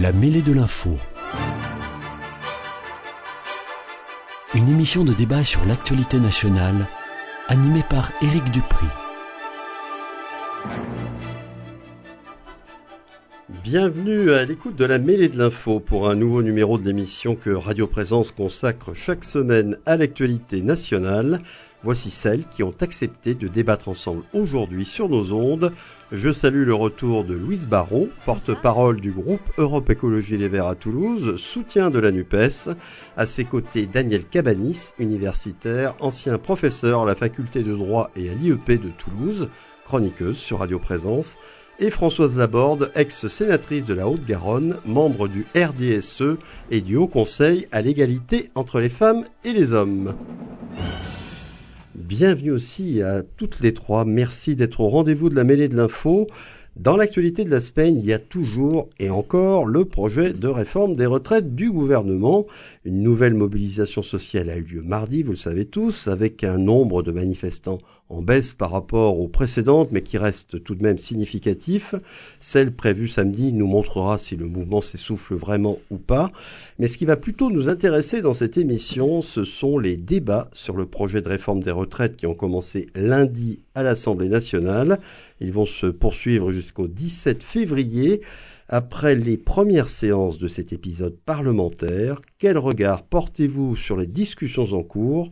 La mêlée de l'info. Une émission de débat sur l'actualité nationale, animée par Éric Dupri. Bienvenue à l'écoute de la mêlée de l'info pour un nouveau numéro de l'émission que Radio Présence consacre chaque semaine à l'actualité nationale. Voici celles qui ont accepté de débattre ensemble aujourd'hui sur nos ondes. Je salue le retour de Louise Barrault, porte-parole du groupe Europe Écologie Les Verts à Toulouse, soutien de la NUPES. À ses côtés, Daniel Cabanis, universitaire, ancien professeur à la faculté de droit et à l'IEP de Toulouse, chroniqueuse sur Radio Présence et Françoise Laborde, ex-sénatrice de la Haute-Garonne, membre du RDSE et du Haut Conseil à l'égalité entre les femmes et les hommes. Bienvenue aussi à toutes les trois. Merci d'être au rendez-vous de la mêlée de l'info. Dans l'actualité de la semaine, il y a toujours et encore le projet de réforme des retraites du gouvernement. Une nouvelle mobilisation sociale a eu lieu mardi, vous le savez tous, avec un nombre de manifestants en baisse par rapport aux précédentes, mais qui reste tout de même significatif. Celle prévue samedi nous montrera si le mouvement s'essouffle vraiment ou pas. Mais ce qui va plutôt nous intéresser dans cette émission, ce sont les débats sur le projet de réforme des retraites qui ont commencé lundi à l'Assemblée nationale. Ils vont se poursuivre jusqu'au 17 février. Après les premières séances de cet épisode parlementaire, quel regard portez-vous sur les discussions en cours?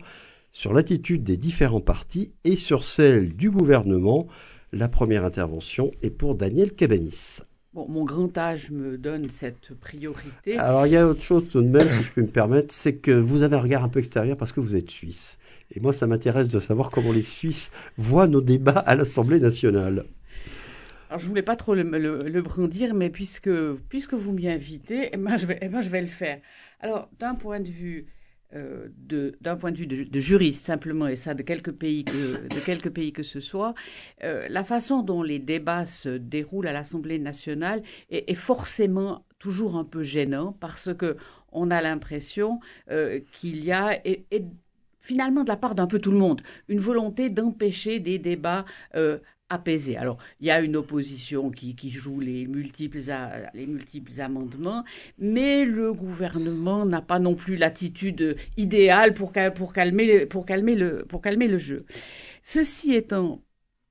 Sur l'attitude des différents partis et sur celle du gouvernement. La première intervention est pour Daniel Cabanis. Bon, mon grand âge me donne cette priorité. Alors il y a autre chose tout de même, si je peux me permettre, c'est que vous avez un regard un peu extérieur parce que vous êtes suisse. Et moi, ça m'intéresse de savoir comment les Suisses voient nos débats à l'Assemblée nationale. Alors, je voulais pas trop le, brandir, mais puisque, puisque vous m'y invitez, eh ben, je vais, eh ben, je vais le faire. Alors, d'un point de vue euh, d'un point de vue de, juriste simplement, et ça de quelques pays que, de quelques pays que ce soit, euh, la façon dont les débats se déroulent à l'Assemblée nationale est, forcément toujours un peu gênant parce que on a l'impression euh, qu'il y a et, finalement de la part d'un peu tout le monde une volonté d'empêcher des débats apaisé. Alors, il y a une opposition qui, joue les multiples, les multiples amendements, mais le gouvernement n'a pas non plus l'attitude idéale pour, calmer, pour, calmer le, pour calmer le jeu. Ceci étant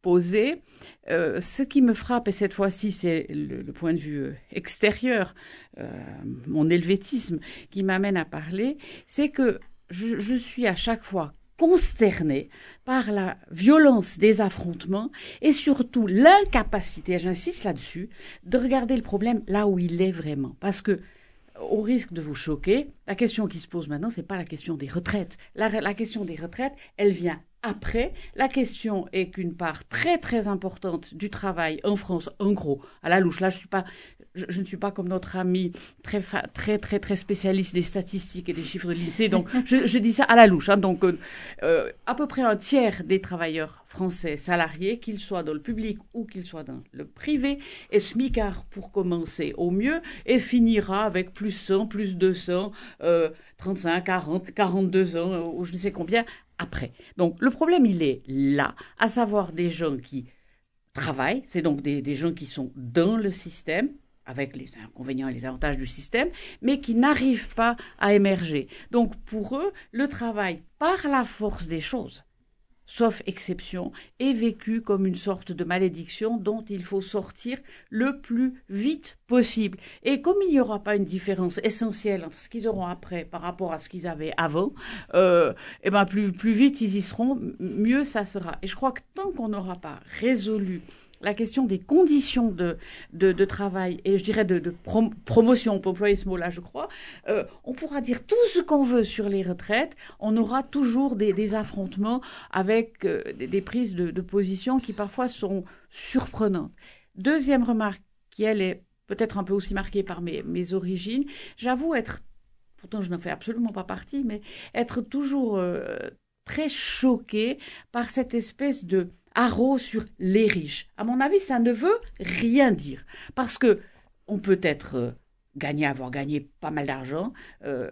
posé, euh, ce qui me frappe, et cette fois-ci c'est le, point de vue extérieur, euh, mon helvétisme qui m'amène à parler, c'est que je suis à chaque fois consterné par la violence des affrontements et surtout l'incapacité, j'insiste là-dessus, de regarder le problème là où il est vraiment. Parce que, au risque de vous choquer, la question qui se pose maintenant, c'est pas la question des retraites. La, question des retraites, elle vient après. La question est qu'une part très très importante du travail en France, en gros, à la louche, là je suis pas, je, ne suis pas comme notre ami très, très, très, très spécialiste des statistiques et des chiffres de l'INSEE, donc je, dis ça à la louche. Hein. donc, euh, euh, à peu près un tiers des travailleurs français salariés, qu'ils soient dans le public ou qu'ils soient dans le privé, est smicard pour commencer au mieux et finira avec plus 100, plus 200, euh, 35, 40, 42 ans, euh, ou je ne sais combien, après. Donc, le problème, il est là, à savoir des gens qui travaillent, c'est donc des gens qui sont dans le système, avec les inconvénients et les avantages du système, mais qui n'arrivent pas à émerger. Donc pour eux, le travail, par la force des choses, sauf exception, est vécu comme une sorte de malédiction dont il faut sortir le plus vite possible. Et comme il n'y aura pas une différence essentielle entre ce qu'ils auront après par rapport à ce qu'ils avaient avant, euh, eh ben plus, plus vite ils y seront, mieux ça sera. Et je crois que tant qu'on n'aura pas résolu la question des conditions de, de, travail et je dirais de, de promotion, pour employer ce mot-là, je crois, euh, on pourra dire tout ce qu'on veut sur les retraites, on aura toujours des, affrontements avec euh, des, prises de, position qui parfois sont surprenantes. Deuxième remarque, qui elle est peut-être un peu aussi marquée par mes, mes origines, j'avoue être, pourtant je n'en fais absolument pas partie, mais être toujours euh, très choquée par cette espèce de haro sur les riches. À mon avis, ça ne veut rien dire. Parce que on peut être euh, gagné, avoir gagné pas mal d'argent, euh,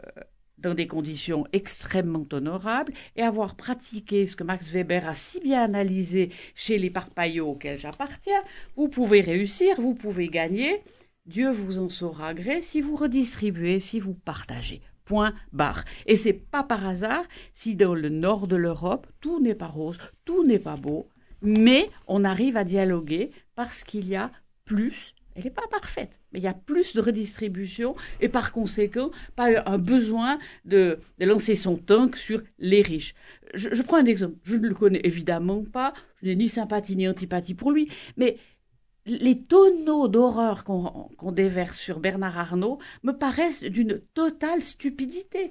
dans des conditions extrêmement honorables et avoir pratiqué ce que Max Weber a si bien analysé chez les parpaillots auxquels j'appartiens, vous pouvez réussir, vous pouvez gagner Dieu vous en saura gré si vous redistribuez, si vous partagez. Point barre. Et c'est pas par hasard si dans le nord de l'Europe, tout n'est pas rose, tout n'est pas beau, mais on arrive à dialoguer parce qu'il y a plus elle n'est pas parfaite, mais il y a plus de redistribution et par conséquent, pas un besoin de, lancer son tank sur les riches. Je, prends un exemple. Je ne le connais évidemment pas, je n'ai ni sympathie ni antipathie pour lui, mais les tonneaux d'horreur qu'on déverse sur Bernard Arnault me paraissent d'une totale stupidité.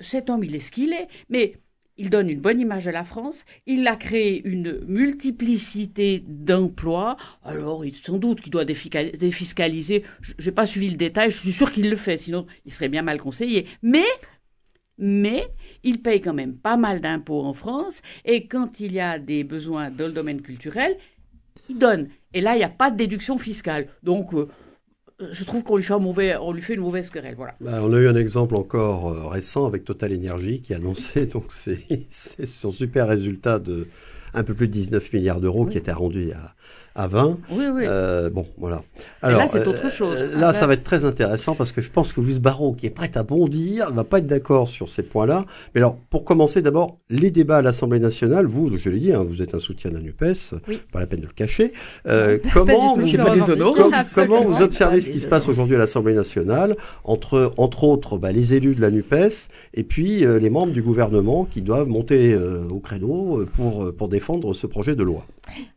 Cet homme, il est ce qu'il est, mais il donne une bonne image de la France, il a créé une multiplicité d'emplois, alors il, sans doute qu'il doit défiscaliser, je n'ai pas suivi le détail, je suis sûr qu'il le fait, sinon il serait bien mal conseillé, mais, mais il paye quand même pas mal d'impôts en France, et quand il y a des besoins dans le domaine culturel, il donne. Et là, il n'y a pas de déduction fiscale. Donc, euh, je trouve qu'on lui fait mauvais, on lui fait une mauvaise querelle. Voilà. Bah, on a eu un exemple encore euh, récent avec Total Energy qui a annoncé donc c'est son super résultat de un peu plus de 19 milliards d'euros qui était rendu à, à 20. Oui, oui. Euh, bon, voilà. Alors, là, c'est autre chose. Euh, là, ça va être très intéressant parce que je pense que Louise Barrault, qui est prête à bondir, ne va pas être d'accord sur ces points-là. Mais alors, pour commencer, d'abord, les débats à l'Assemblée nationale, vous, je l'ai dit, hein, vous êtes un soutien de la NUPES, oui. pas la peine de le cacher. Euh, comment, vous, comment vous observez ce qui se passe aujourd'hui à l'Assemblée nationale entre, entre autres, bah, les élus de la NUPES et puis euh, les membres du gouvernement qui doivent monter euh, au créneau pour, pour défendre ce projet de loi?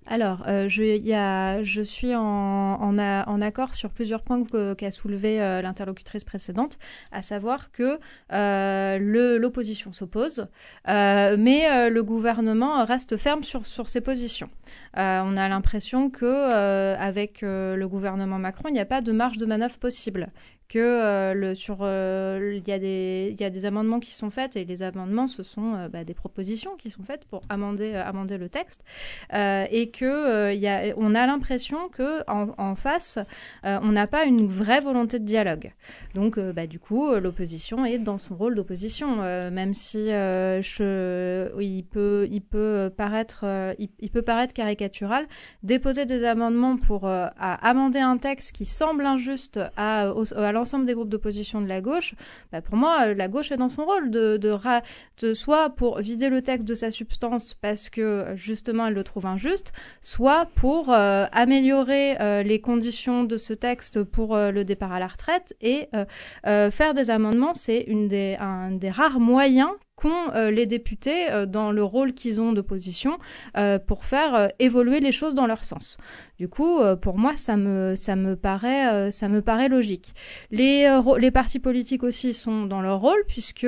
Alors, euh, je, suis en, accord sur plusieurs points qu'a soulevé euh, l'interlocutrice précédente, à savoir que euh, l'opposition s'oppose, mais le gouvernement reste ferme sur, sur ses positions. on a l'impression que avec le gouvernement Macron, il n'y a pas de marge de manœuvre possible que euh, le, sur euh, il y a des y a des amendements qui sont faits et les amendements ce sont euh, bah, des propositions qui sont faites pour amender amender le texte. Et que y a on a l'impression que en, face on n'a pas une vraie volonté de dialogue. Donc bah, du coup l'opposition est dans son rôle d'opposition même si il peut il peut paraître il, il, peut paraître caricatural déposer des amendements pour amender un texte qui semble injuste à, à l'ensemble des groupes d'opposition de la gauche, bah pour moi, la gauche est dans son rôle de, de, de, soit pour vider le texte de sa substance parce que justement elle le trouve injuste, soit pour euh, améliorer euh, les conditions de ce texte pour euh, le départ à la retraite et faire des amendements, c'est une un des rares moyens qu'ont les députés dans le rôle qu'ils ont d'opposition pour faire évoluer les choses dans leur sens. Du coup, euh, pour moi, ça me, ça me, paraît, euh, ça me paraît logique. Les, euh, les partis politiques aussi sont dans leur rôle, puisque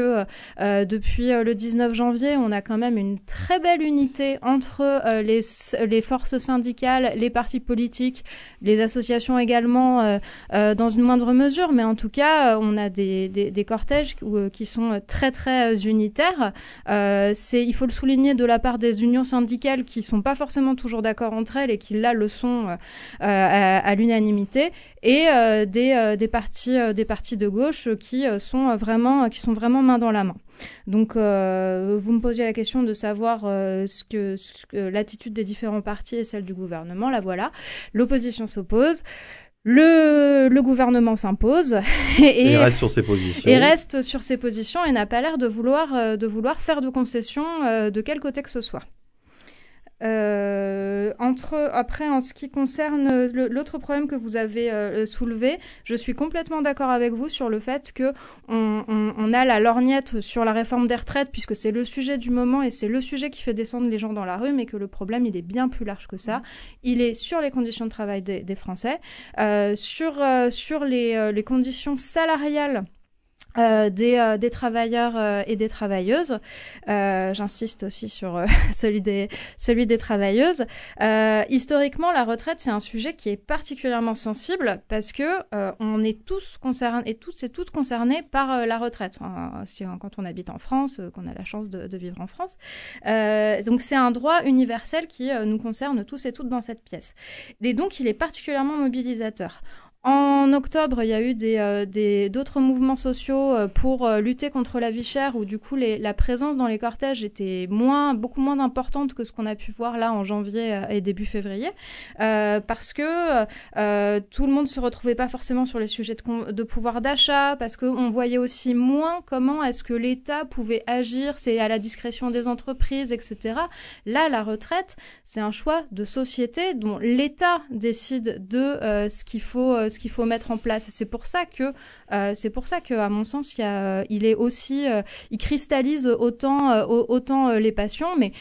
depuis le 19 janvier, on a quand même une très belle unité entre les, les forces syndicales, les partis politiques, les associations également, dans une moindre mesure, mais en tout cas, on a des, des, des cortèges qui sont très, très c'est, il faut le souligner de la part des unions syndicales qui sont pas forcément toujours d'accord entre elles et qui, là, le sont euh, à, l'unanimité et euh, des, partis, de gauche qui sont vraiment main dans la main. Donc, vous me posiez la question de savoir l'attitude des différents partis et celle du gouvernement. La voilà. L'opposition s'oppose. Le, le, gouvernement s'impose et, reste sur ses positions. Et reste sur ses positions et n'a pas l'air de vouloir, de vouloir faire de concessions de quel côté que ce soit. Euh, entre après en ce qui concerne l'autre problème que vous avez euh, soulevé, je suis complètement d'accord avec vous sur le fait que on, on, on, a la lorgnette sur la réforme des retraites puisque c'est le sujet du moment et c'est le sujet qui fait descendre les gens dans la rue, mais que le problème il est bien plus large que ça. Il est sur les conditions de travail des, des Français, euh, sur euh, sur les, euh, les conditions salariales euh, des, euh, des, travailleurs euh, et des travailleuses. J'insiste aussi sur celui, des, travailleuses. historiquement, la retraite, c'est un sujet qui est particulièrement sensible parce que on est tous concernés et tous et toutes concernés par la retraite. Quand on habite en France, qu'on a la chance de, de vivre en France. donc c'est un droit universel qui nous concerne tous et toutes dans cette pièce. Et donc il est particulièrement mobilisateur. En octobre, il y a eu des, d'autres mouvements sociaux pour lutter contre la vie chère, où du coup la présence dans les cortèges était moins, beaucoup moins importante que ce qu'on a pu voir là en janvier et début février, parce que tout le monde se retrouvait pas forcément sur les sujets de, pouvoir d'achat, parce qu'on voyait aussi moins comment est-ce que l'État pouvait agir, c'est à la discrétion des entreprises, etc. Là, la retraite, c'est un choix de société dont l'État décide de euh, ce qu'il faut, euh, qu'il faut mettre en place. C'est pour ça que, euh, c'est pour ça que, à mon sens, il, il est aussi, il cristallise autant, les passions. Mais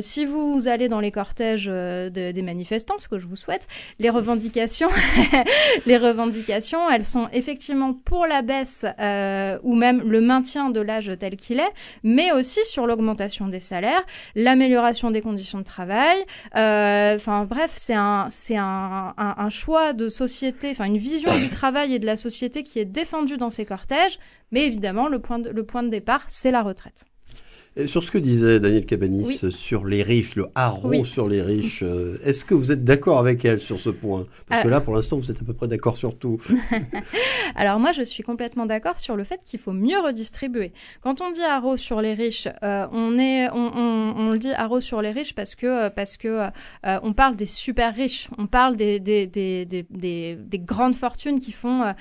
si vous allez dans les cortèges des manifestants, ce que je vous souhaite, les revendications, les revendications, elles sont effectivement pour la baisse ou même le maintien de l'âge tel qu'il est, mais aussi sur l'augmentation des salaires, l'amélioration des conditions de travail. Euh, enfin bref, c'est un, choix de société, enfin une vision du travail et de la société qui est défendue dans ces cortèges. Mais évidemment, le point de, le point de départ, c'est la retraite sur ce que disait Daniel Cabanis sur les riches, le haro sur les riches, euh, est-ce que vous êtes d'accord avec elle sur ce point? Parce que là, pour l'instant, vous êtes à peu près d'accord sur tout. Alors moi, je suis complètement d'accord sur le fait qu'il faut mieux redistribuer. Quand on dit haro sur les riches, euh, on est, on, on, on, le dit haro sur les riches parce que parce que euh, on parle des super riches, on parle des des, des, des, des, des grandes fortunes qui font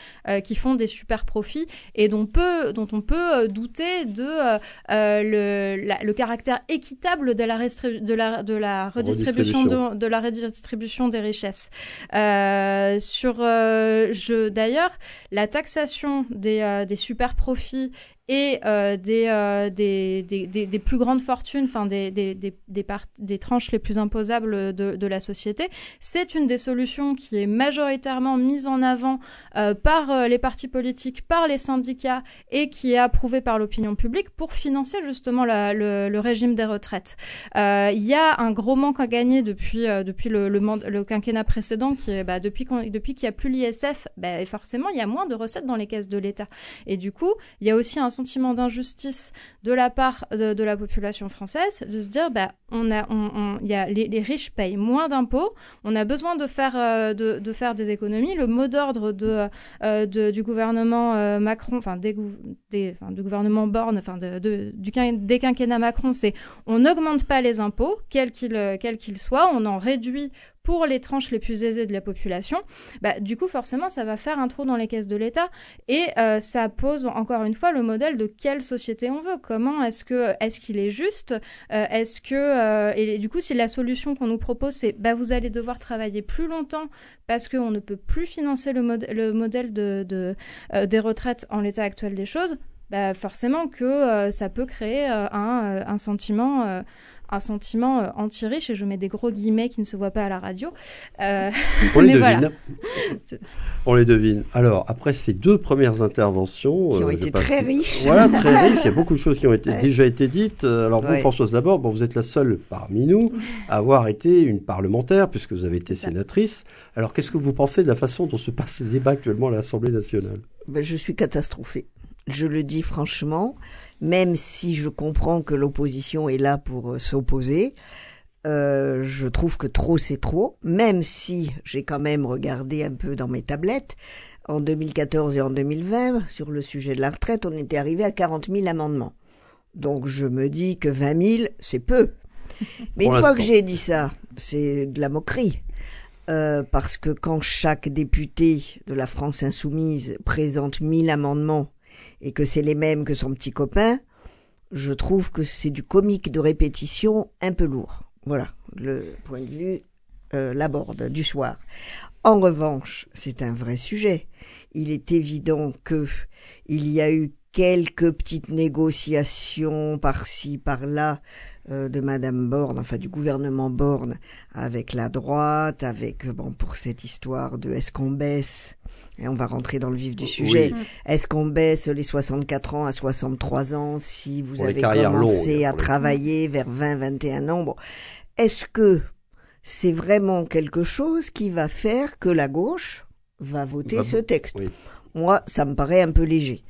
qui font des super profits et dont peut dont on peut douter de le le caractère équitable de la, de la, de la redistribution, de, de, la redistribution des richesses. Euh, sur, euh, je, d'ailleurs, la taxation des, euh, des super profits et euh, des, euh, des, des, des, plus grandes fortunes, enfin des, des, tranches les plus imposables de, de la société. C'est une des solutions qui est majoritairement mise en avant euh, par euh, les partis politiques, par les syndicats et qui est approuvée par l'opinion publique pour financer justement la, le, le, régime des retraites. Euh, il y a un gros manque à gagner depuis, depuis le, le, le, quinquennat précédent, qui est, bah, depuis, qu'il n'y a plus l'ISF, bah, forcément il y a moins de recettes dans les caisses de l'État. Et du coup, il y a aussi un sentiment d'injustice de la part de, la population française, de se dire, bah, on a, on, y a les, riches payent moins d'impôts, on a besoin de faire, euh, de, de, faire des économies. Le mot d'ordre de, euh, de, du gouvernement euh, Macron, enfin des, du gouvernement Borne, enfin de, du des quinquennats Macron, c'est on n'augmente pas les impôts, quels qu'ils quel qu'ils soient, on en réduit pour les tranches les plus aisées de la population, bah, du coup, forcément, ça va faire un trou dans les caisses de l'État et euh, ça pose encore une fois le modèle de quelle société on veut. Comment est-ce que est-ce qu'il est juste? Euh, Est-ce que euh, et du coup, si la solution qu'on nous propose, c'est bah, vous allez devoir travailler plus longtemps parce qu'on ne peut plus financer le, le modèle de, de des retraites en l'état actuel des choses, bah, forcément que ça peut créer un, sentiment un sentiment euh, anti-riche, et je mets des gros guillemets qui ne se voient pas à la radio. Euh, On les devine. On les devine. Alors, après ces deux premières interventions... Qui ont euh, été très riches. Voilà, très riches. Il y a beaucoup de choses qui ont été, déjà été dites. Alors, vous, Françoise, d'abord, bon, vous êtes la seule parmi nous à avoir été une parlementaire, puisque vous avez été sénatrice. Alors, qu'est-ce que vous pensez de la façon dont se passe le débat actuellement à l'Assemblée nationale? Ben, Je suis catastrophée je le dis franchement, même si je comprends que l'opposition est là pour euh, s'opposer, euh, je trouve que trop c'est trop, même si j'ai quand même regardé un peu dans mes tablettes. En 2014 et en 2020, sur le sujet de la retraite, on était arrivé à 40 000 amendements. Donc je me dis que 20 000, c'est peu. Mais une fois que j'ai dit ça, c'est de la moquerie. Euh, parce que quand chaque député de la France insoumise présente 1000 amendements et que c'est les mêmes que son petit copain, je trouve que c'est du comique de répétition un peu lourd. Voilà le point de vue euh, Laborde du soir. En revanche, c'est un vrai sujet. Il est évident que il y a eu quelques petites négociations par-ci, par-là euh, de Madame Borne, enfin du gouvernement Borne, avec la droite, avec bon pour cette histoire de est-ce qu'on baisse et on va rentrer dans le vif du sujet. Est-ce qu'on baisse les 64 ans à 63 ans si vous avez commencé à travailler vers 20, 21 ans bon. Est-ce que c'est vraiment quelque chose qui va faire que la gauche va voter ce texte? Moi, ça me paraît un peu léger.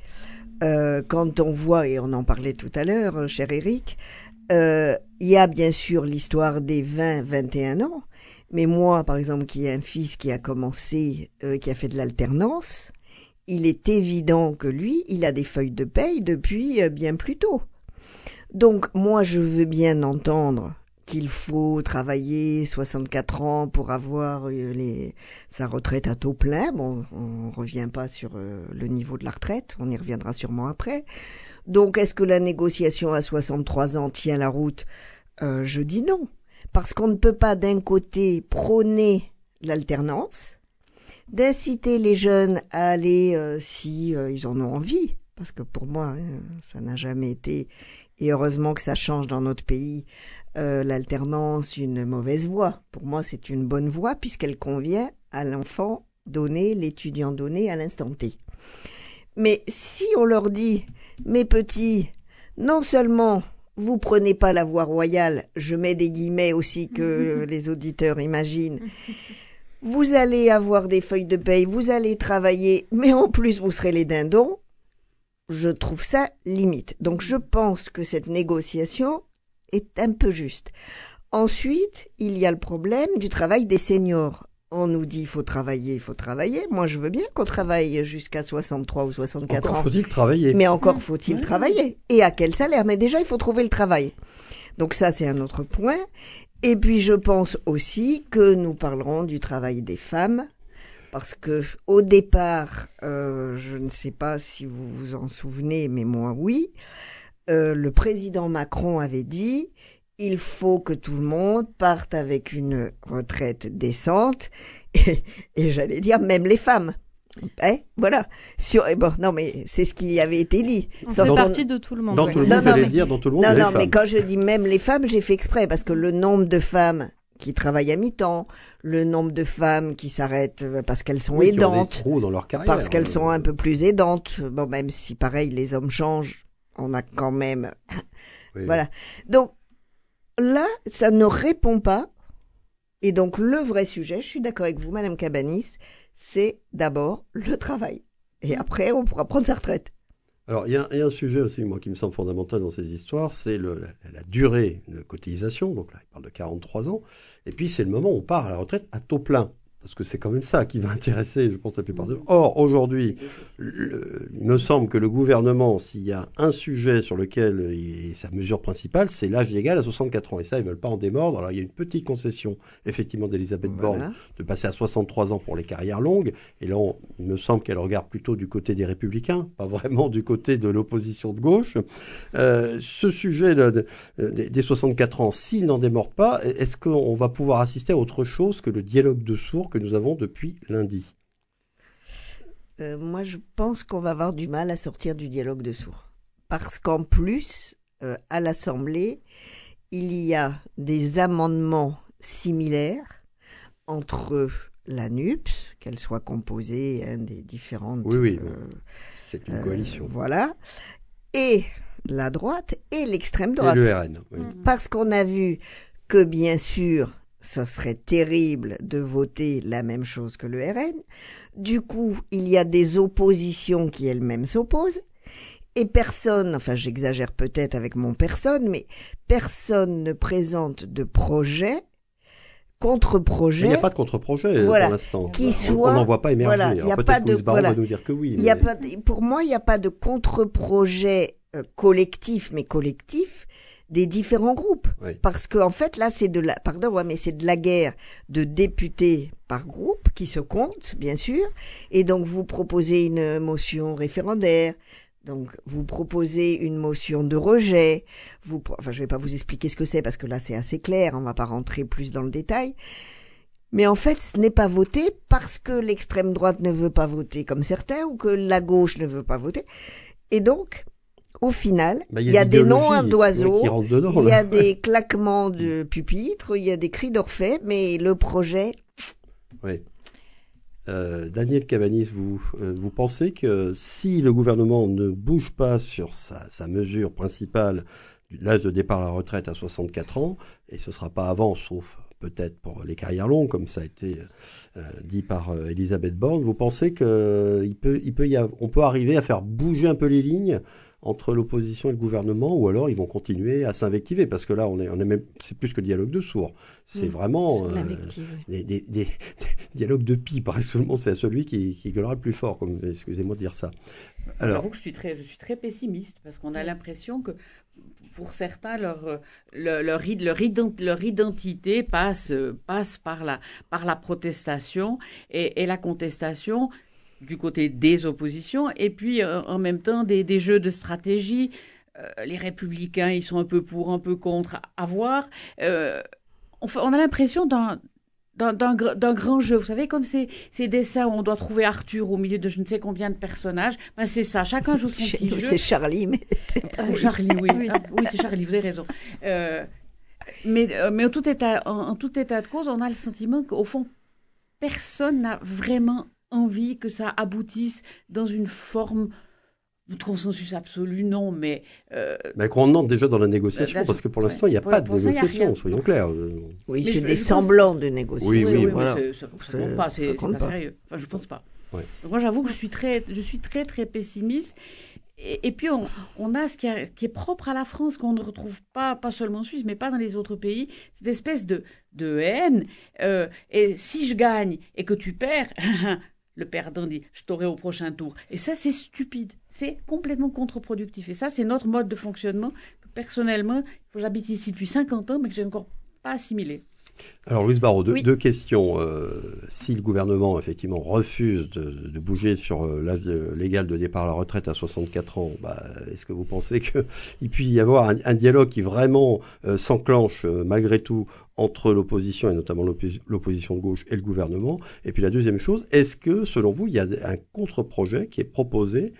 Euh, quand on voit, et on en parlait tout à l'heure, euh, cher Eric, euh, il y a bien sûr l'histoire des 20-21 ans, Mais moi, par exemple, qui ai un fils qui a commencé, euh, qui a fait de l'alternance, il est évident que lui, il a des feuilles de paye depuis euh, bien plus tôt. Donc moi, je veux bien entendre qu'il faut travailler 64 ans pour avoir euh, les, sa retraite à taux plein. Bon, on revient pas sur euh, le niveau de la retraite, on y reviendra sûrement après. Donc, est-ce que la négociation à 63 ans tient la route? Euh, Je dis non, parce qu'on ne peut pas d'un côté prôner l'alternance, d'inciter les jeunes à aller si ils en ont envie, parce que pour moi, hein, ça n'a jamais été, et heureusement que ça change dans notre pays, euh, l'alternance une mauvaise voie. Pour moi, c'est une bonne voie puisqu'elle convient à l'enfant donné, l'étudiant donné à l'instant T. Mais si on leur dit, mes petits, non seulement vous prenez pas la voie royale, je mets des guillemets aussi que les auditeurs imaginent, vous allez avoir des feuilles de paye, vous allez travailler, mais en plus vous serez les dindons, je trouve ça limite. Donc je pense que cette négociation est un peu juste. Ensuite, il y a le problème du travail des seniors. On nous dit il faut travailler, il faut travailler. Moi, je veux bien qu'on travaille jusqu'à 63 ou 64 encore ans. faut-il travailler Mais encore faut-il travailler. Et à quel salaire? Mais déjà, il faut trouver le travail. Donc ça, c'est un autre point. Et puis, je pense aussi que nous parlerons du travail des femmes. Parce que au départ, euh, je ne sais pas si vous vous en souvenez, mais moi oui, euh, le président Macron avait dit il faut que tout le monde parte avec une retraite décente et, j'allais dire même les femmes. Eh, voilà. Sur, eh bon, non, mais c'est ce qui avait été dit. On fait partie de tout le monde. Dans tout le monde, non, dire dans tout le monde. Non, non, mais quand je dis même les femmes, j'ai fait exprès parce que le nombre de femmes qui travaillent à mi-temps, le nombre de femmes qui s'arrêtent euh, parce qu'elles sont aidantes, dans leur carrière, parce qu'elles sont un peu plus aidantes. Bon, même si pareil, les hommes changent, on a quand même. Voilà. Donc là, ça ne répond pas. Et donc le vrai sujet, je suis d'accord avec vous, Madame Cabanis, c'est d'abord le travail. Et après, on pourra prendre sa retraite. Alors, il y, a un sujet aussi, moi, qui me semble fondamental dans ces histoires, c'est la, la, durée de cotisation. Donc là, il parle de 43 ans. Et puis, c'est le moment où on part à la retraite à taux plein parce que c'est quand même ça qui va intéresser, je pense, la plupart d'eux. Or, aujourd'hui, il me semble que le gouvernement, s'il y a un sujet sur lequel il, sa mesure principale, c'est l'âge légal à 64 ans. Et ça, ils veulent pas en démordre. Alors, il y a une petite concession, effectivement, d'Elisabeth Borne, de passer à 63 ans pour les carrières longues. Et là, il me semble qu'elle regarde plutôt du côté des Républicains, pas vraiment du côté de l'opposition de gauche. Euh, ce sujet des 64 ans, s'il n'en démorde pas, est-ce qu'on va pouvoir assister à autre chose que le dialogue de sourds nous avons depuis lundi euh, Moi, je pense qu'on va avoir du mal à sortir du dialogue de sourds. Parce qu'en plus, euh, à l'Assemblée, il y a des amendements similaires entre la NUPS, qu'elle soit composée hein, des différentes. Oui, oui. Euh, c'est une coalition. Voilà. Et la droite et l'extrême droite. Et le RN. Parce qu'on a vu que, bien sûr, ce serait terrible de voter la même chose que le RN. Du coup, il y a des oppositions qui elles-mêmes s'opposent. Et personne, enfin j'exagère peut-être avec mon personne, mais personne ne présente de projet contre-projet. Il n'y a pas de contre-projet pour l'instant. Qui soit, on n'en voit pas émerger. Voilà, il y a pas de, voilà, nous dire que oui. Il y a pas, pour moi, il n'y a pas de contre-projet euh, collectif, mais collectif des différents groupes. Parce qu'en en fait, là, c'est de la, pardon, ouais, mais c'est de la guerre de députés par groupe qui se comptent, bien sûr. Et donc, vous proposez une motion référendaire. Donc, vous proposez une motion de rejet. Vous, enfin, je vais pas vous expliquer ce que c'est parce que là, c'est assez clair. On va pas rentrer plus dans le détail. Mais en fait, ce n'est pas voté parce que l'extrême droite ne veut pas voter comme certains ou que la gauche ne veut pas voter. Et donc, au final, bah, il y, a, des noms d'oiseaux, il y a des claquements de pupitres, il y a des cris d'orphée, mais le projet. Oui. Euh, Daniel Cabanis, vous, euh, vous pensez que si le gouvernement ne bouge pas sur sa, sa mesure principale, l'âge de départ à la retraite à 64 ans, et ce ne sera pas avant, sauf peut-être pour les carrières longues, comme ça a été euh, dit par Elisabeth Borne, vous pensez qu'on peut, il peut y on peut arriver à faire bouger un peu les lignes entre l'opposition et le gouvernement, ou alors ils vont continuer à s'invectiver, parce que là, on est, on est même, c'est plus que le dialogue de sourds. C'est Mm, vraiment euh, des, des- des- des dialogues de pie, parce que tout le monde, c'est celui qui, qui gueulera le plus fort, comme, excusez-moi de dire ça. Alors, J'avoue que je suis très, je suis très pessimiste parce qu'on a l'impression que pour certains, leur, leur, leur, id- leur, ident- leur identité passe, passe par, la, par la protestation et, et la contestation du côté des oppositions et puis euh, en même temps des, des jeux de stratégie. Euh, les républicains, ils sont un peu pour, un peu contre, à voir. Euh, on, a l'impression d'un d'un- d'un gr- d'un grand jeu. Vous savez, comme ces, ces dessins où on doit trouver Arthur au milieu de je ne sais combien de personnages, ben c'est ça. Chacun joue son Chez petit nous, jeu. c'est Charlie, mais c'est pareil. Charlie, oui. Oui. Ah, oui, c'est Charlie, vous avez raison. Euh, mais, mais en, tout état, en, en tout état de cause, on a le sentiment qu'au fond, personne n'a vraiment envie que ça aboutisse dans une forme de consensus absolu, non, mais euh, mais qu'on entre déjà dans la négociation, Là, parce que pour l'instant, il n'y a pas de négociation, soyons clairs. Euh, Oui, Mais c'est des pense- semblants de négociation. Oui, oui, mais voilà. c'est- ça, ça compte pas, c'est pas, pas. sérieux. Enfin, je pense pas. Ouais. Donc Moi, j'avoue que je suis très, je suis très, très pessimiste. Et, et puis, on, on a ce qui, a- qui est propre à la France, qu'on ne retrouve pas, pas seulement en Suisse, mais pas dans les autres pays, cette espèce de, de haine. Euh, et si je gagne et que tu perds, le perdant dit, je t'aurai au prochain tour. Et ça, c'est stupide. C'est complètement contre-productif. Et ça, c'est notre mode de fonctionnement que personnellement, j'habite ici depuis 50 ans, mais que j'ai encore pas assimilé. Alors, Louise Barraud, deux, Oui. deux questions. Euh, si le gouvernement, effectivement, refuse de, de bouger sur euh, l'âge de- légal de départ à la retraite à 64 ans, bah, est-ce que vous pensez qu'il puisse y avoir un, un dialogue qui vraiment euh, s'enclenche, euh, malgré tout, entre l'opposition, et notamment l'opposi- l'opposition de gauche et le gouvernement? Et puis la deuxième chose, est-ce que, selon vous, il y a un contre-projet qui est proposé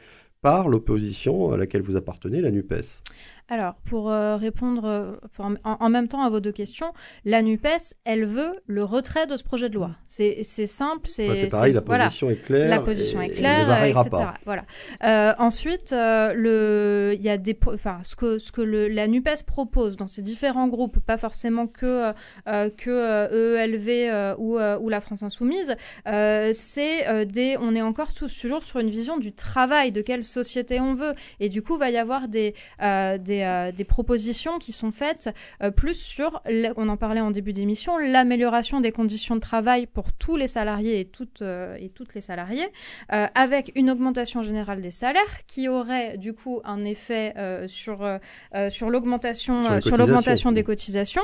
par l'opposition à laquelle vous appartenez, la NUPES Alors, pour euh, répondre euh, pour- en, en même temps à vos deux questions, la NUPES, elle veut le retrait de ce projet de loi. C'est simple, c'est... Ouais, C'est pareil, la voilà. position est claire. La position et- est claire, etc. pas. Voilà. Euh, ensuite, euh, le, il y a des, enfin, ce que ce que le, la Nupes propose dans ces différents groupes, pas forcément que euh, que euh, EELV euh, ou euh, ou la France Insoumise, euh, c'est euh, des, on est encore tous, toujours sur une vision du travail, de quelle société on veut, et du coup, va y avoir des euh, des, euh, des propositions qui sont faites euh, plus sur, on en parlait en début d'émission, l'amélioration des conditions de travail pour tous les salariés et toutes, euh, et toutes les salariées, avec une augmentation générale des salaires qui aurait du coup un effet sur, sur l'augmentation Sur l'augmentation des cotisations.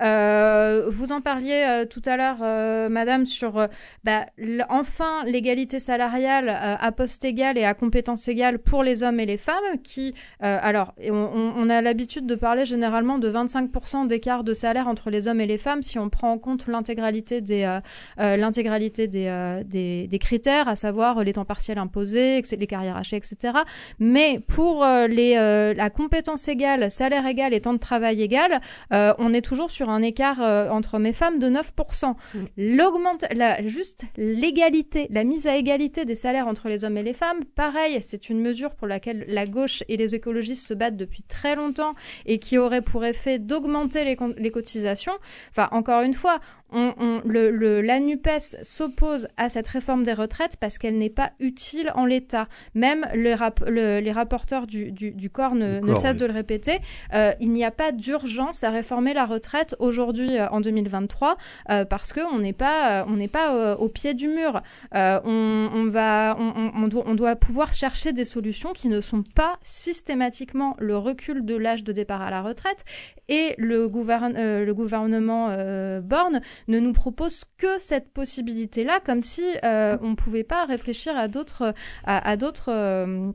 Euh, vous en parliez euh, tout à l'heure, euh, Madame, sur bah, enfin l'égalité salariale à poste égal et à compétence égale pour les hommes et les femmes, qui alors on, on- on a l'habitude de parler généralement de 25% d'écart de salaire entre les hommes et les femmes si on prend en compte l'intégralité des euh, euh, l'intégralité des, euh, des, des critères, à savoir les temps partiels imposés, les carrières hachées, etc. Mais pour euh, les, euh, la compétence égale, salaire égal et temps de travail égal, euh, on est toujours sur un écart entre hommes et femmes de 9%. L'augmente, la, juste l'égalité, la mise à égalité des salaires entre les hommes et les femmes, pareil, c'est une mesure pour laquelle la gauche et les écologistes se battent depuis très longtemps et qui aurait pour effet d'augmenter les, cotisations. Enfin, encore une fois, on, on- le, le- la NUPES s'oppose à cette réforme des retraites parce qu'elle n'est pas utile en l'état. Même le rap- le- les rapporteurs du, du, du corps ne, cessent oui. de le répéter. Euh, il n'y a pas d'urgence à réformer la retraite aujourd'hui euh, en 2023 euh, parce qu'on n'est pas, on n'est pas au pied du mur. On, on va, on doit, on doit pouvoir chercher des solutions qui ne sont pas systématiquement le recul de l'âge de départ à la retraite et le, euh, gouvernement euh, Borne ne nous propose que cette possibilité-là, comme si euh, on ne pouvait pas réfléchir à d'autres, à d'autres.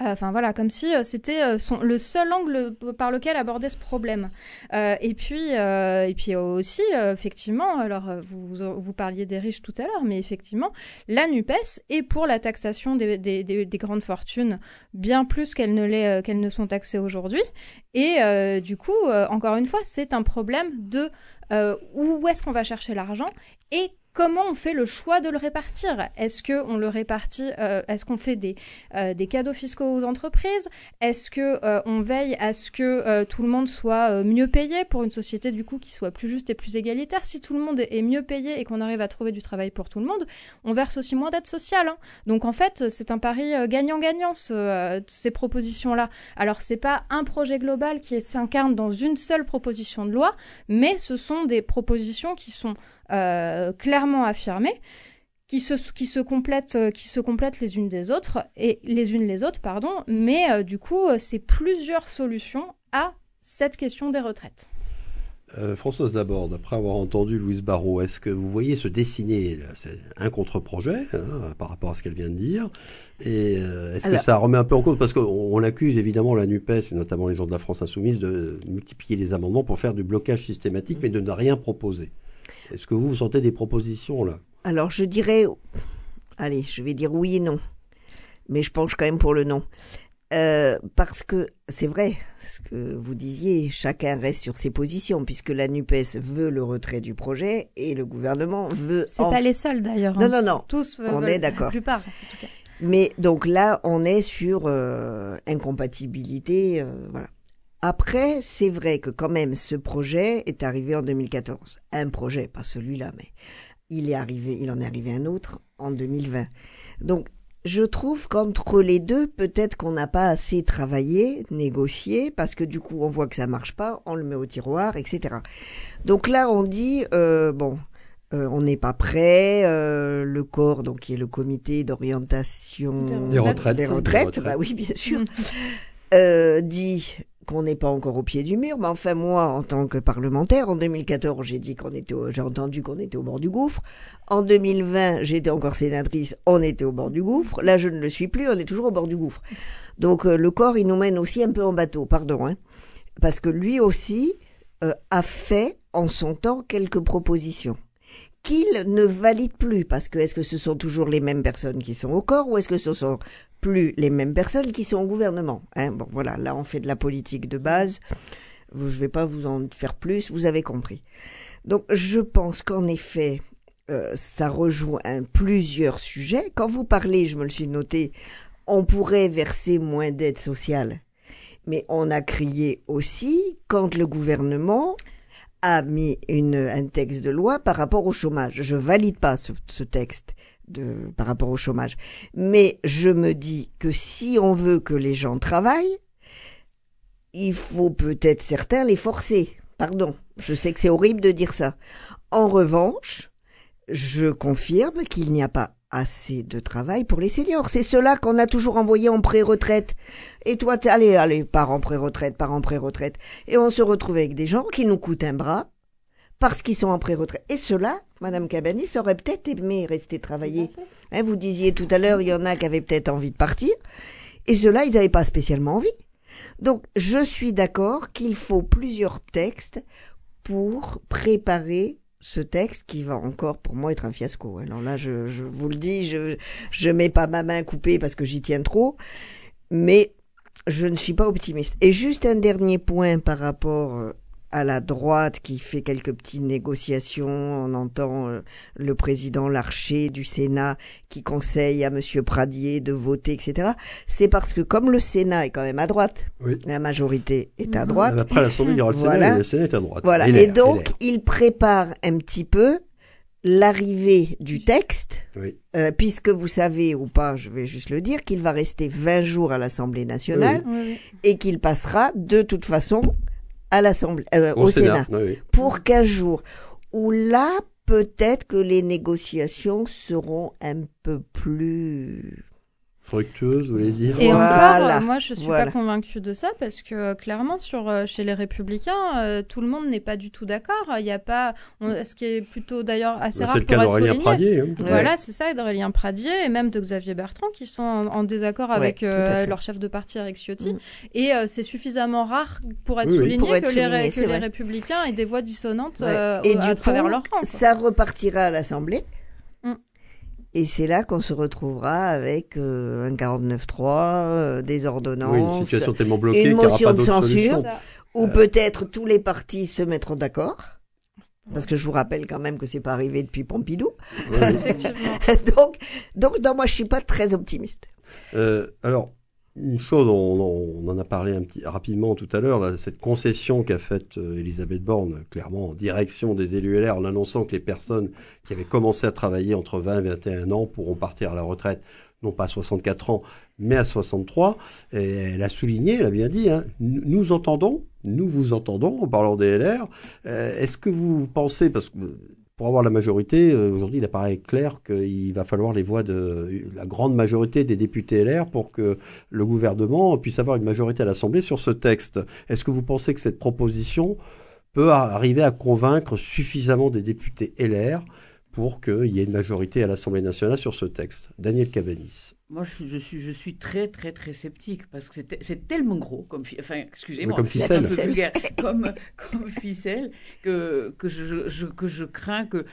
Euh, Enfin voilà, comme si euh, c'était euh, le seul angle par lequel aborder ce problème. Et puis, et puis aussi, effectivement, alors vous, vous, parliez des riches tout à l'heure, mais effectivement, la Nupes est pour la taxation des, des, des- des grandes fortunes bien plus qu'elles ne, qu'elles ne sont taxées aujourd'hui. Et du coup, encore une fois, c'est un problème de où est-ce qu'on va chercher l'argent et comment on fait le choix de le répartir? Est-ce que on le répartit euh, Est-ce qu'on fait des, euh, des cadeaux fiscaux aux entreprises? Est-ce que euh, on veille à ce que euh, tout le monde soit euh, mieux payé pour une société du coup qui soit plus juste et plus égalitaire? Si tout le monde est mieux payé et qu'on arrive à trouver du travail pour tout le monde, on verse aussi moins d'aide sociale. hein. Donc en fait, c'est un pari euh, gagnant-gagnant ce, ces propositions-là. Alors c'est pas un projet global qui s'incarne dans une seule proposition de loi, mais ce sont des propositions qui sont clairement affirmées, qui se, qui, se complètent, euh, qui se complètent les unes des autres, et les unes les autres, pardon, mais euh, du coup, euh, c'est plusieurs solutions à cette question des retraites. Euh, Françoise Laborde, après avoir entendu Louise Barrault, est-ce que vous voyez se dessiner là, un contre-projet hein, par rapport à ce qu'elle vient de dire Et euh, est-ce que ça remet un peu en cause? Parce qu'on on accuse évidemment la NUPES, et notamment les gens de la France Insoumise, de multiplier les amendements pour faire du blocage systématique, mais de ne rien proposer. Est-ce que vous, vous sentez des propositions là? Alors je dirais, allez, je vais dire oui et non, mais je penche quand même pour le non. Euh, parce que c'est vrai, ce que vous disiez, chacun reste sur ses positions, puisque la NUPES veut le retrait du projet et le gouvernement veut... C'est en- pas les seuls d'ailleurs. Non, hein. non, non. Tous On veulent- est d'accord. La plupart, en tout cas. Mais donc là, on est sur euh, incompatibilité. euh, voilà. Après, c'est vrai que quand même, ce projet est arrivé en 2014. Un projet, pas celui-là, mais il est arrivé, il en est arrivé un autre en 2020. Donc, je trouve qu'entre les deux, peut-être qu'on n'a pas assez travaillé, négocié, parce que du coup, on voit que ça marche pas, on le met au tiroir, etc. Donc là, on dit, euh, bon, euh, on n'est pas prêt. euh, le corps, donc qui est le comité d'orientation Des retraites. des Des retraites, bah oui, bien sûr, euh, dit qu'on n'est pas encore au pied du mur. Mais enfin, moi, en tant que parlementaire, en 2014, j'ai dit qu'on était, j'ai entendu qu'on était au bord du gouffre. En 2020, j'étais encore sénatrice, on était au bord du gouffre. Là, je ne le suis plus, on est toujours au bord du gouffre. Donc, euh, le corps, il nous mène aussi un peu en bateau, pardon, hein, parce que lui aussi euh, a fait en son temps quelques propositions qu'il ne valide plus, parce que est-ce que ce sont toujours les mêmes personnes qui sont au corps ou est-ce que ce sont plus les mêmes personnes qui sont au gouvernement hein? Bon, voilà, là on fait de la politique de base. Je ne vais pas vous en faire plus, vous avez compris. Donc je pense qu'en effet, euh, ça rejoint plusieurs sujets. Quand vous parlez, je me le suis noté, on pourrait verser moins d'aide sociale. Mais on a crié aussi quand le gouvernement a mis un texte de loi par rapport au chômage. Je valide pas ce, ce texte de, par rapport au chômage. Mais je me dis que si on veut que les gens travaillent, il faut peut-être certains les forcer. Pardon. Je sais que c'est horrible de dire ça. En revanche, je confirme qu'il n'y a pas assez de travail pour les seniors. C'est cela qu'on a toujours envoyé en pré-retraite. Et toi, t'es, allez, allez, pars en pré-retraite, pars en pré-retraite. Et on se retrouve avec des gens qui nous coûtent un bras parce qu'ils sont en pré-retraite. Et cela, Madame Cabanis aurait peut-être aimé rester travailler. Hein, vous disiez tout à l'heure, il y en a qui avaient peut-être envie de partir. Et ceux-là, ils n'avaient pas spécialement envie. Donc, je suis d'accord qu'il faut plusieurs textes pour préparer ce texte qui va encore pour moi être un fiasco. Alors là, je, vous le dis, je je mets pas ma main coupée parce que j'y tiens trop, mais je ne suis pas optimiste. Et juste un dernier point par rapport euh, à la droite qui fait quelques petites négociations. On entend euh, le président Larcher du Sénat qui conseille à Monsieur Pradier de voter, etc. C'est parce que comme le Sénat est quand même à droite, Oui. la majorité est à Mhm. droite. Après l'Assemblée, il y aura le Sénat, Voilà. et le Sénat est à droite. Voilà. Et donc, il prépare un petit peu l'arrivée du texte, Oui. euh, puisque vous savez ou pas, je vais juste le dire, qu'il va rester 20 jours à l'Assemblée nationale oui. et qu'il passera de toute façon à l'Assemblée, euh, au, Au Sénat, Sénat. Oui, oui. pour 15 jours. Où là, peut-être que les négociations seront un peu plus Fructueuse, vous voulez dire Et Voilà. encore, euh, moi, je suis Voilà. pas convaincue de ça parce que euh, clairement, sur euh, chez les Républicains, euh, tout le monde n'est pas du tout d'accord. Il n'y a pas, on- ce qui est plutôt d'ailleurs assez Bah, rare C'est le pour cas être d'Aurélien souligné. Pradier. hein. Voilà, c'est ça, d'Aurélien Pradier et même de Xavier Bertrand qui sont en, en désaccord Ouais, avec euh, leur chef de parti Eric Ciotti. Mm. Et euh, c'est suffisamment rare pour être Oui, souligné Pour être que, les, souligné, que. Républicains aient des voix dissonantes Ouais. euh, Et au- à du travers coup, leur camp. quoi. ça repartira à l'Assemblée. Et c'est là qu'on se retrouvera avec euh, un 49-3, euh, des Oui, une ordonnances, situation tellement bloquée une motion pas de censure. Ça. où peut-être tous les partis se mettront d'accord. Parce que je vous rappelle quand même que c'est pas arrivé depuis Pompidou. Donc, donc, non, moi, je suis pas très optimiste. Euh, alors, une chose, on, en a parlé rapidement tout à l'heure, cette concession qu'a faite euh, Elisabeth Borne, clairement en direction des élus LR, en annonçant que les personnes qui avaient commencé à travailler entre 20 et 21 ans pourront partir à la retraite, non pas à 64 ans, mais à 63. Et elle a souligné, elle a bien dit, hein, nous entendons, nous vous entendons en parlant des LR. Euh, Est-ce que vous pensez, parce que pour avoir la majorité, euh, aujourd'hui, il apparaît clair qu'il va falloir les voix de la grande majorité des députés LR pour que le gouvernement puisse avoir une majorité à l'Assemblée sur ce texte. Est-ce que vous pensez que cette proposition peut arriver à convaincre suffisamment des députés LR pour qu'il y ait une majorité à l'Assemblée nationale sur ce texte Daniel Cabanis. Moi, je, suis- je suis, je suis très, très, très sceptique parce que c'est te- c'est tellement gros, comme, fi- enfin, excusez-moi, Comme ficelle. comme, comme ficelle, que, que, je, je- que je crains que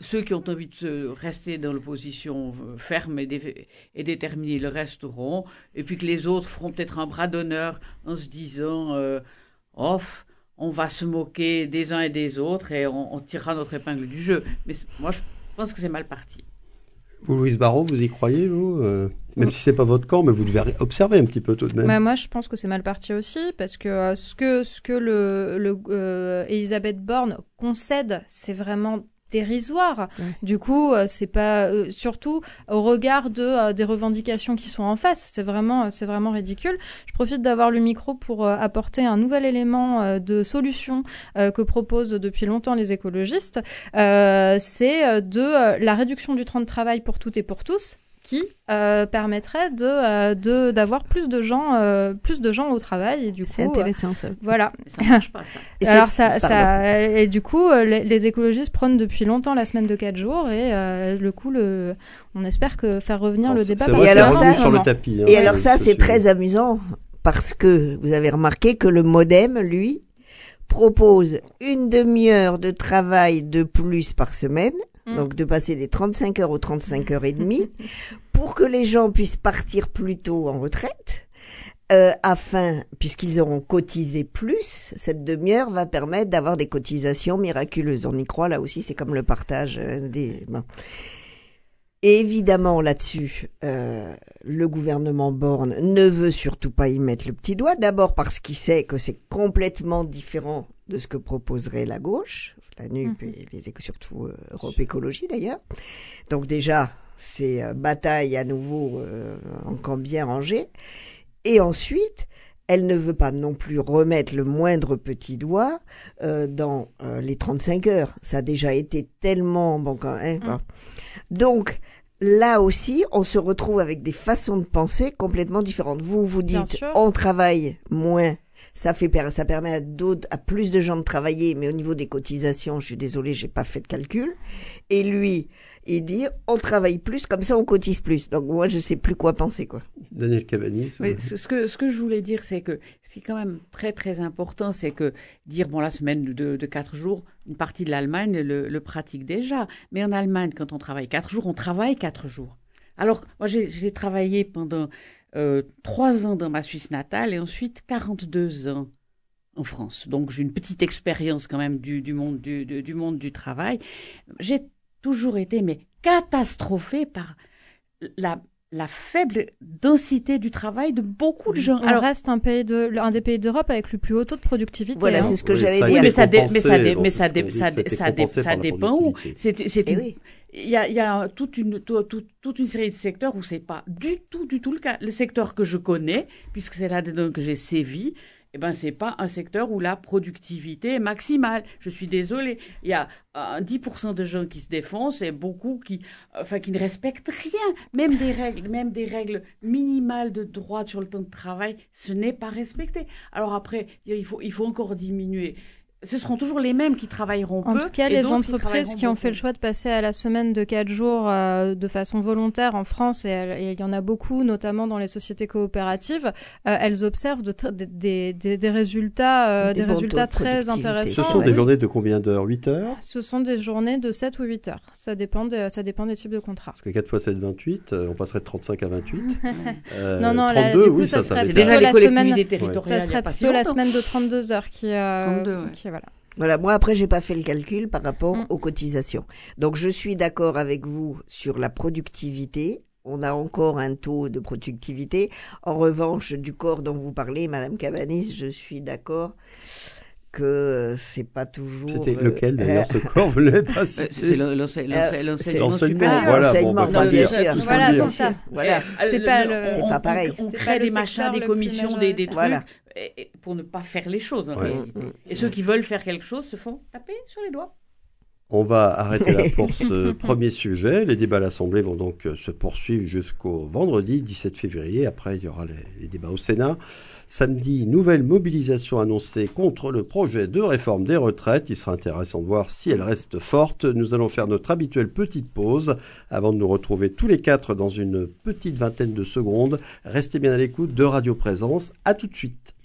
ceux qui ont envie de se rester dans l'opposition euh, ferme et, dé- et déterminée le resteront, et puis que les autres feront peut-être un bras d'honneur en se disant, euh, off, on va se moquer des uns et des autres et on, on tirera notre épingle du jeu. Mais moi, je pense que c'est mal parti. Vous, Louise Barrault, vous y croyez, vous Euh, Même si c'est pas votre camp, mais vous devez observer un petit peu tout de même. Bah, moi, je pense que c'est mal parti aussi, parce que euh, ce que, ce que le, le, euh, Elisabeth Borne concède, c'est vraiment dérisoire. Ouais. Du coup, euh, c'est pas euh, surtout au regard de euh, des revendications qui sont en face, c'est vraiment euh, c'est vraiment ridicule. Je profite d'avoir le micro pour euh, apporter un nouvel élément de solution euh, que proposent depuis longtemps les écologistes. Euh, c'est de la réduction du temps de travail pour toutes et pour tous qui euh, permettrait de euh, de d'avoir plus de gens euh, plus de gens au travail et du coup C'est intéressant, ça. euh, voilà Mais ça ne marche pas, ça. Et alors ça, pardon. ça et du coup euh, les, les écologistes prônent depuis longtemps la semaine de 4 jours et euh, le coup le on espère que faire revenir le C'est débat vrai, par Et alors ça- sur le tapis. hein, Et alors ça, ce c'est très amusant parce que vous avez remarqué que le modem, lui, propose une demi-heure de travail de plus par semaine, Mm. donc de passer des 35 heures aux 35 heures et demie, pour que les gens puissent partir plus tôt en retraite. Euh, afin, puisqu'ils auront cotisé plus, cette demi-heure va permettre d'avoir des cotisations miraculeuses. On y croit là aussi, c'est comme le partage euh, des. bon. Et évidemment, là-dessus, euh, le gouvernement Borne ne veut surtout pas y mettre le petit doigt. D'abord parce qu'il sait que c'est complètement différent de ce que proposerait la gauche, la NUP et les éco- surtout euh, Europe Écologie d'ailleurs. Donc déjà, c'est euh, bataille à nouveau euh, encore bien rangée. Et ensuite, elle ne veut pas non plus remettre le moindre petit doigt euh, dans euh, les 35 heures. Ça a déjà été tellement bon quand hein, bon. Donc là aussi, on se retrouve avec des façons de penser complètement différentes. Vous vous dites on travaille moins. Ça fait ça permet à d'autres à plus de gens de travailler, mais au niveau des cotisations, je suis désolée, j'ai pas fait de calcul. Et lui, il dit on travaille plus, comme ça on cotise plus. Donc moi, je sais plus quoi penser quoi. Daniel. Oui, euh, ce, ce que, ce que je voulais dire, c'est que ce qui est quand même très très important, c'est que dire, bon, la semaine de, de quatre jours, une partie de l'Allemagne le, le pratique déjà. Mais en Allemagne, quand on travaille quatre jours, on travaille quatre jours. Alors, moi, j'ai travaillé pendant trois ans dans ma Suisse natale et ensuite 42 ans en France. Donc, j'ai une petite expérience quand même du, du, monde, du, du, du monde du travail. J'ai toujours été, mais catastrophée par la, la faible densité du travail de beaucoup de gens. on Alors, reste un pays de un des pays d'Europe avec le plus haut taux de productivité Voilà, hein. c'est ce que Oui, dire. il mais ça, dé- mais ça, compensé, dé- bon, mais c'est ça, ce dé- qu'on dit, ça, que c'était ça, dé- compensé ça par la dépend où. productivité. C'est c'est Eh une- oui. Il y a, toute, une, tout- tout- toute une série de secteurs où c'est pas du tout, du tout le cas. Le secteur que je connais, puisque c'est là-dedans que j'ai sévi, eh ben, c'est pas un secteur où la productivité est maximale. Je suis désolée. Il y a euh, 10% de gens qui se défoncent et beaucoup qui, enfin, qui ne respectent rien. Même des règles, même des règles minimales de droit sur le temps de travail, ce n'est pas respecté. Alors après, il faut, il faut encore diminuer. Ce seront toujours les mêmes qui travailleront En peu. tout cas, et les entreprises qui ont fait le choix de passer à la semaine de 4 jours euh, de façon volontaire en France, et, il y en a beaucoup, notamment dans les sociétés coopératives, euh, elles observent de des, des- des- des résultats, euh, Des résultats très productivité. Ce intéressants. sont ouais. des journées de combien d'heures? 8 heures? Ce sont des journées de 7 ou 8 heures. Ça dépend, de- ça dépend des types de contrats. Parce que 4 fois 7, 28, euh, on passerait de 35 à 28. Euh, Non, non, là, 32, du coup, oui, ça ça, serait plutôt la semaine- territoriales. Ça serait plutôt la semaine de 32 heures qui, euh, 32, ouais. qui voilà. Voilà, moi après j'ai pas fait le calcul par rapport Mm. aux cotisations. Donc je suis d'accord avec vous sur la productivité. On a encore un taux de productivité. En revanche, du corps dont vous parlez, Madame Cabanis, je suis d'accord que c'est pas toujours. C'était euh, lequel d'ailleurs ce corps Vous l'avez pas Euh, C'est Euh, l'enseignement c'est l'enseignement, supérieur. voilà, bon, dire, Voilà, c'est ça. Voilà. C'est pas pareil. On, crée des machins, des commissions, des, des trucs Voilà. Et- pour ne pas faire les choses en Ouais. réalité. Mm, Et ceux qui veulent faire quelque chose se font taper sur les doigts. On va arrêter là pour ce premier sujet. Les débats à l'Assemblée vont donc euh, se poursuivre jusqu'au vendredi 17 février. Après, il y aura les, les débats au Sénat. Samedi, nouvelle mobilisation annoncée contre le projet de réforme des retraites. Il sera intéressant de voir si elle reste forte. Nous allons faire notre habituelle petite pause avant de nous retrouver tous les quatre dans une petite vingtaine de secondes. Restez bien à l'écoute de Radio Présence. À tout de suite.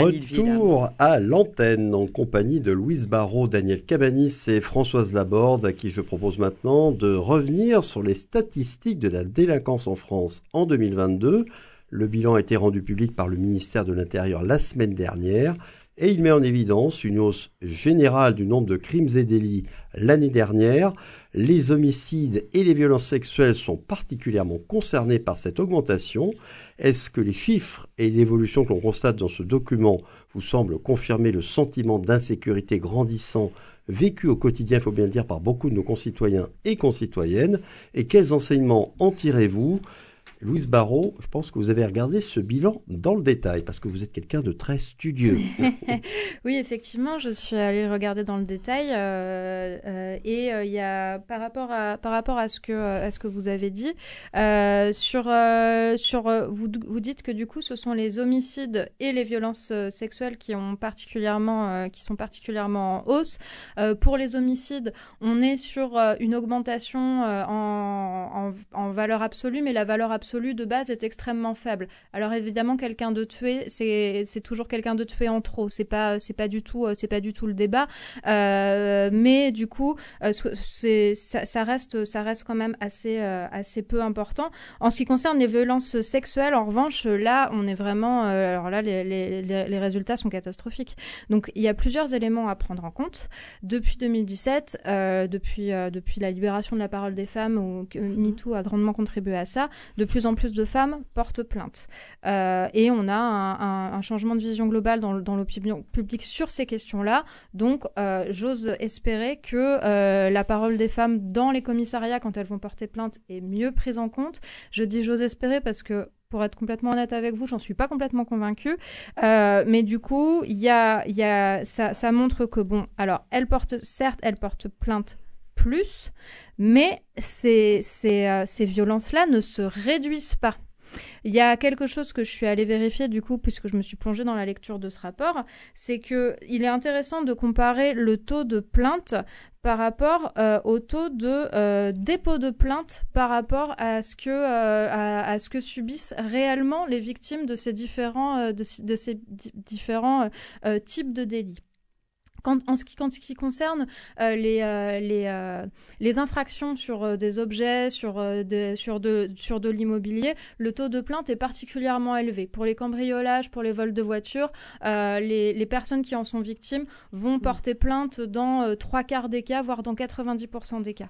Retour à l'antenne en compagnie de Louise Barrault, Daniel Cabanis et Françoise Laborde, à qui je propose maintenant de revenir sur les statistiques de la délinquance en France en 2022. Le bilan a été rendu public par le ministère de l'Intérieur la semaine dernière et il met en évidence une hausse générale du nombre de crimes et délits l'année dernière. Les homicides et les violences sexuelles sont particulièrement concernés par cette augmentation. Est-ce que les chiffres et l'évolution que l'on constate dans ce document vous semblent confirmer le sentiment d'insécurité grandissant vécu au quotidien, il faut bien le dire, par beaucoup de nos concitoyens et concitoyennes? Et quels enseignements en tirez-vous? Louise Barrault, je pense que vous avez regardé ce bilan dans le détail, parce que vous êtes quelqu'un de très studieux. Oui, effectivement, je suis allée le regarder dans le détail euh, euh, et euh, y a par rapport à par rapport à ce que à ce que vous avez dit sur sur vous vous dites que du coup ce sont les homicides et les violences sexuelles qui ont particulièrement qui sont particulièrement en hausse. Pour les homicides, on est sur une augmentation en, en en valeur absolue, mais la valeur absolue de base est extrêmement faible. Alors évidemment, quelqu'un de tué, c'est toujours quelqu'un de tué en trop. C'est pas c'est pas du tout euh, c'est pas du tout le débat. Euh, mais du coup, euh, c'est ça, ça reste ça reste quand même assez assez peu important. En ce qui concerne les violences sexuelles, en revanche, là, on est vraiment alors là les, les, résultats sont catastrophiques. Donc il y a plusieurs éléments à prendre en compte. Depuis 2017, euh, depuis depuis la libération de la parole des femmes, où que MeToo a grandement contribué à ça, de plus en plus de femmes portent plainte. Euh, et on a un, changement de vision globale dans, l'opinion publique sur ces questions-là. Donc, euh, j'ose espérer que euh, la parole des femmes dans les commissariats, quand elles vont porter plainte, est mieux prise en compte. Je dis j'ose espérer parce que pour être complètement honnête avec vous, j'en suis pas complètement convaincue. Mais du coup, il y a, y a, ça, ça montre que bon, alors, elle porte, certes, elle porte plainte plus, mais euh, ces violences-là ne se réduisent pas. Il y a quelque chose que je suis allée vérifier du coup, puisque je me suis plongée dans la lecture de ce rapport, c'est que il est intéressant de comparer le taux de plainte par rapport euh, au taux de euh, dépôt de plainte par rapport à ce que subissent réellement les victimes de ces différents types de délits. Quand, en, ce qui, en ce qui concerne euh, les, euh, les, euh, les infractions sur des objets, sur, de, sur de, sur de l'immobilier, le taux de plainte est particulièrement élevé. Pour les cambriolages, pour les vols de voitures, les, les personnes qui en sont victimes vont mmh. porter plainte dans trois quarts des cas, voire dans 90% des cas.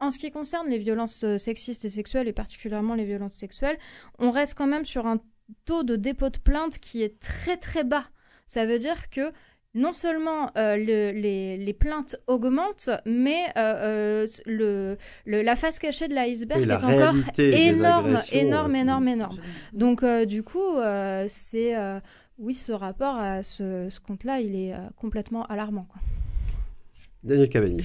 En ce qui concerne les violences sexistes et sexuelles, et particulièrement les violences sexuelles, on reste quand même sur un taux de dépôt de plainte qui est très très bas. Ça veut dire que non seulement euh, le, les, les, plaintes augmentent, mais euh, le, le, la face cachée de l'iceberg est encore énorme, énorme, énorme, énorme. Donc, euh, du coup, c'est oui, ce rapport à ce, ce compte-là, il est complètement alarmant. Quoi. Daniel Cavanis.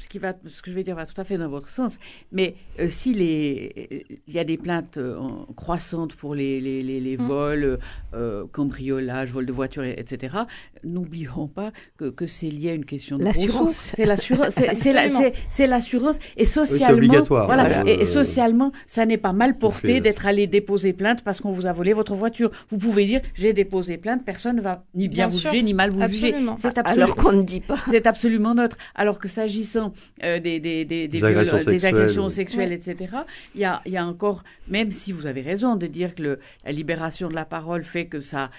Ce, qui va, ce que je vais dire va tout à fait dans votre sens, mais euh, s'il est- il y a des plaintes euh, croissantes pour les, les, les, les Mm. vols, euh, cambriolage, vol de voiture, et- etc., n'oublions pas que, que c'est lié à une question de L'assurance. C'est l'assurance. C'est c'est la- Absolument. c'est- c'est l'assurance. Et socialement, obligatoire, Voilà, ça, et, et euh, socialement, ça n'est pas mal porté d'être allé déposer plainte parce qu'on vous a volé votre voiture. Vous pouvez dire j'ai déposé plainte, personne ne va ni bien, Bien vous sûr. juger ni mal vous juger. Absolument. C'est absolument Alors qu'on ne dit pas. c'est absolument neutre. Alors que s'agissant euh, des, des, des, agressions des sexuelles. agressions sexuelles, Ouais. etc., il y a, il y a encore, même si vous avez raison de dire que le, la libération de la parole fait que ça...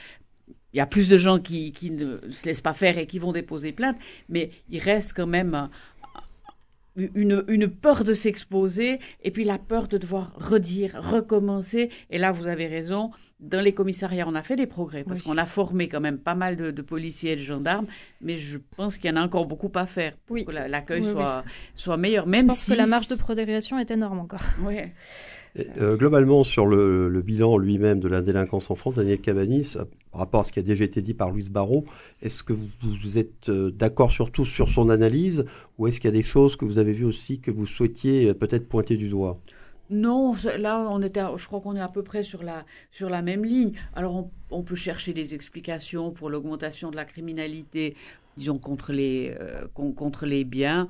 Il y a plus de gens qui, qui ne se laissent pas faire et qui vont déposer plainte, mais il reste quand même une, une peur de s'exposer et puis la peur de devoir redire, recommencer. Et là, vous avez raison. Dans les commissariats, on a fait des progrès parce Oui. qu'on a formé quand même pas mal de, de policiers et de gendarmes, mais je pense qu'il y en a encore beaucoup à faire pour Oui. que la- l'accueil Oui, oui. soit, soit meilleur. Je Même pense si que la marge de progression est énorme encore. Ouais. Et, euh, globalement, sur le, le bilan lui-même de la délinquance en France, Daniel Cabanis, par rapport à ce qui a déjà été dit par Louise Barrault, est-ce que vous, vous êtes euh, d'accord surtout sur son analyse ou est-ce qu'il y a des choses que vous avez vues aussi que vous souhaitiez euh, peut-être pointer du doigt? Non, là, on était, je crois qu'on est à peu près sur la, sur la même ligne. Alors, on, on peut chercher des explications pour l'augmentation de la criminalité, disons, contre les, euh, con- contre les biens.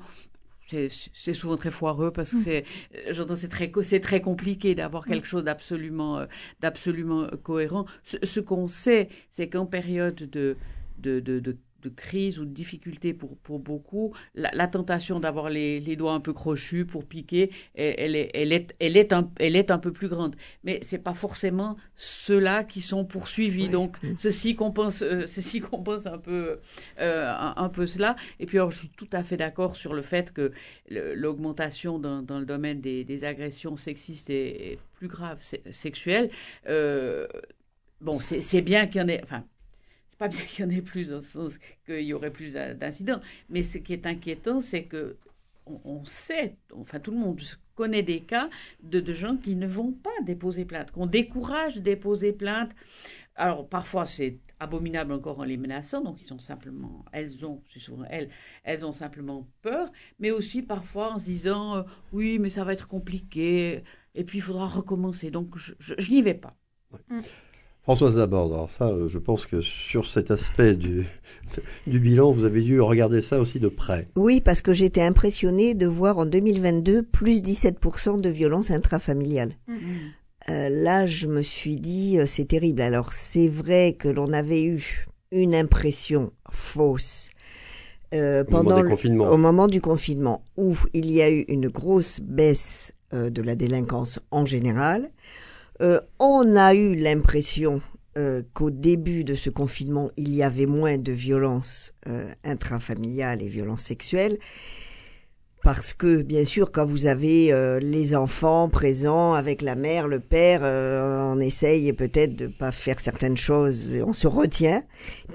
C'est souvent très foireux parce que c'est, euh, j'entends, c'est très, c'est très compliqué d'avoir quelque chose d'absolument, euh, d'absolument cohérent. Ce, ce qu'on sait, c'est qu'en période de, de, de, de de crise ou de difficulté pour, pour beaucoup, la, la tentation d'avoir les, les doigts un peu crochus pour piquer, elle, est, elle, est, elle, est un, elle est un peu plus grande. Mais c'est pas forcément ceux-là qui sont poursuivis. Ouais. Donc, Mm. ceci compense, euh, ceci compense un peu, euh, un, un peu cela. Et puis, alors, je suis tout à fait d'accord sur le fait que l'augmentation dans, dans le domaine des, des agressions sexistes est, est plus grave, se- sexuelles. Euh, bon, c'est bien qu'il y en ait. Enfin, pas bien qu'il y en ait plus dans le sens qu'il y aurait plus d'in- d'incidents. Mais ce qui est inquiétant, c'est que on, on sait, enfin tout le monde connaît des cas de, de gens qui ne vont pas déposer plainte, qu'on décourage de déposer plainte. Alors parfois c'est abominable encore en les menaçant, donc ils ont simplement, elles ont, c'est souvent elles, elles ont simplement peur, mais aussi parfois en se disant euh, oui mais ça va être compliqué et puis il faudra recommencer, donc je, je- je n'y vais pas. Françoise Laborde, alors ça, euh, je pense que sur cet aspect du, du bilan, vous avez dû regarder ça aussi de près. Oui, parce que j'étais impressionnée de voir en 2022 plus 17% de violences intrafamiliales. Euh, là, je me suis dit, euh, c'est terrible. Alors, c'est vrai que l'on avait eu une impression fausse euh, Au moment pendant le- au moment du confinement, où il y a eu une grosse baisse euh, de la délinquance en général. Euh, on a eu l'impression euh, qu'au début de ce confinement, il y avait moins de violences euh, intrafamiliales et violences sexuelles. Parce que, bien sûr, quand vous avez les enfants présents avec la mère, le père, on essaye peut-être de pas faire certaines choses, on se retient.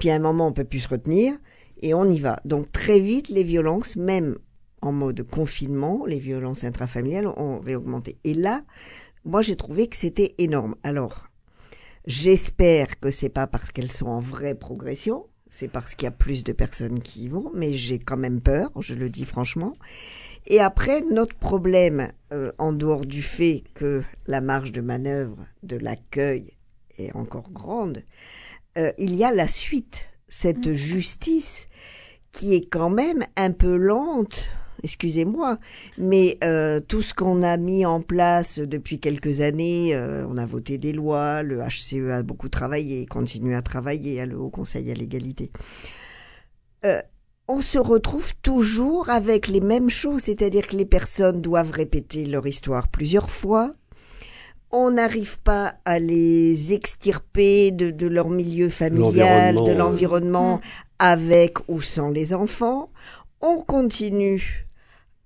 Puis à un moment, on peut plus se retenir et on y va. Donc très vite, les violences, même en mode confinement, les violences intrafamiliales ont réaugmenté. Et là, moi, j'ai trouvé que c'était énorme. Alors, j'espère que c'est pas parce qu'elles sont en vraie progression, c'est parce qu'il y a plus de personnes qui y vont, mais j'ai quand même peur, je le dis franchement. Et après, notre problème, euh, en dehors du fait que la marge de manœuvre de l'accueil est encore grande, euh, il y a la suite, cette justice qui est quand même un peu lente, excusez-moi, mais euh, tout ce qu'on a mis en place depuis quelques années, euh, on a voté des lois, le HCE a beaucoup travaillé, continue à travailler, à le Haut Conseil à l'égalité. Euh, on se retrouve toujours avec les mêmes choses, c'est-à-dire que les personnes doivent répéter leur histoire plusieurs fois. On n'arrive pas à les extirper de, de leur milieu familial, de l'environnement, avec ou sans les enfants. On continue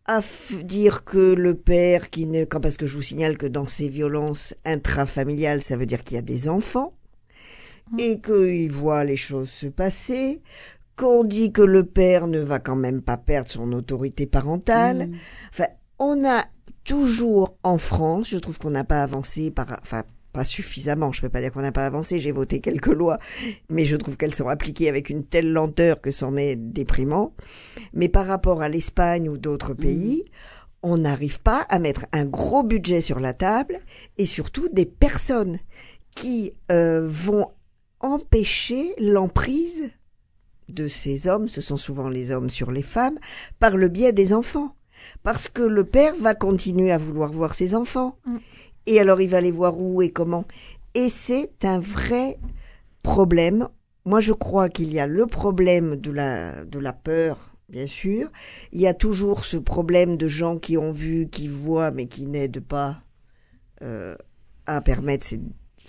à dire que le père qui ne, quand- parce que je vous signale que dans ces violences intrafamiliales, ça veut dire qu'il y a des enfants et qu'il voit les choses se passer, qu'on dit que le père ne va quand même pas perdre son autorité parentale. Mm. Enfin, on a toujours en France, je trouve qu'on n'a pas avancé par, enfin, pas suffisamment, je ne peux pas dire qu'on n'a pas avancé, j'ai voté quelques lois, mais je trouve qu'elles sont appliquées avec une telle lenteur que c'en est déprimant. Mais par rapport à l'Espagne ou d'autres pays, on n'arrive pas à mettre un gros budget sur la table et surtout des personnes qui euh, vont empêcher l'emprise de ces hommes, ce sont souvent les hommes sur les femmes, par le biais des enfants. Parce que le père va continuer à vouloir voir ses enfants. Mm. Et alors il va les voir où et comment. Et c'est un vrai problème. Moi je crois qu'il y a le problème de la, de la peur, bien sûr. Il y a toujours ce problème de gens qui ont vu, qui voient, mais qui n'aident pas euh, à permettre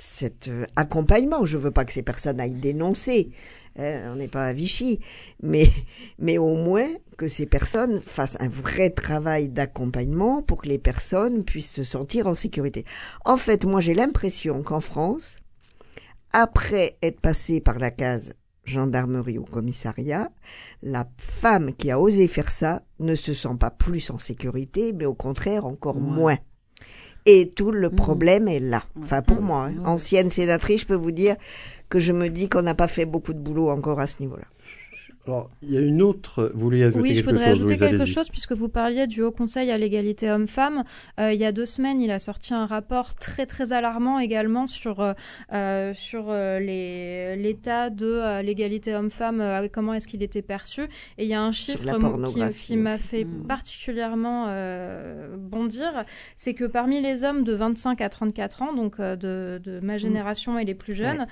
cet euh, accompagnement. Je veux pas que ces personnes aillent dénoncer. Hein, on n'est pas à Vichy, mais, mais au moins que ces personnes fassent un vrai travail d'accompagnement pour que les personnes puissent se sentir en sécurité. En fait, moi j'ai l'impression qu'en France, après être passé par la case gendarmerie ou commissariat, la femme qui a osé faire ça ne se sent pas plus en sécurité, mais au contraire encore moins. Et tout le mmh. problème est là. Enfin, pour mmh. moi, hein. ancienne sénatrice, je peux vous dire que je me dis qu'on n'a pas fait beaucoup de boulot encore à ce niveau-là. Alors, il y a une autre. Vous voulez ajouter oui, je voudrais ajouter quelque chose puisque vous parliez du Haut Conseil à l'égalité homme-femme. Euh, il y a deux semaines, il a sorti un rapport très très alarmant également sur euh, euh sur euh, l'état de l'égalité homme-femme, comment est-ce qu'il était perçu. Et il y a un chiffre qui, qui m'a fait mmh. particulièrement bondir, c'est que parmi les hommes de 25 à 34 ans, donc de, de, ma mmh. génération et les plus jeunes,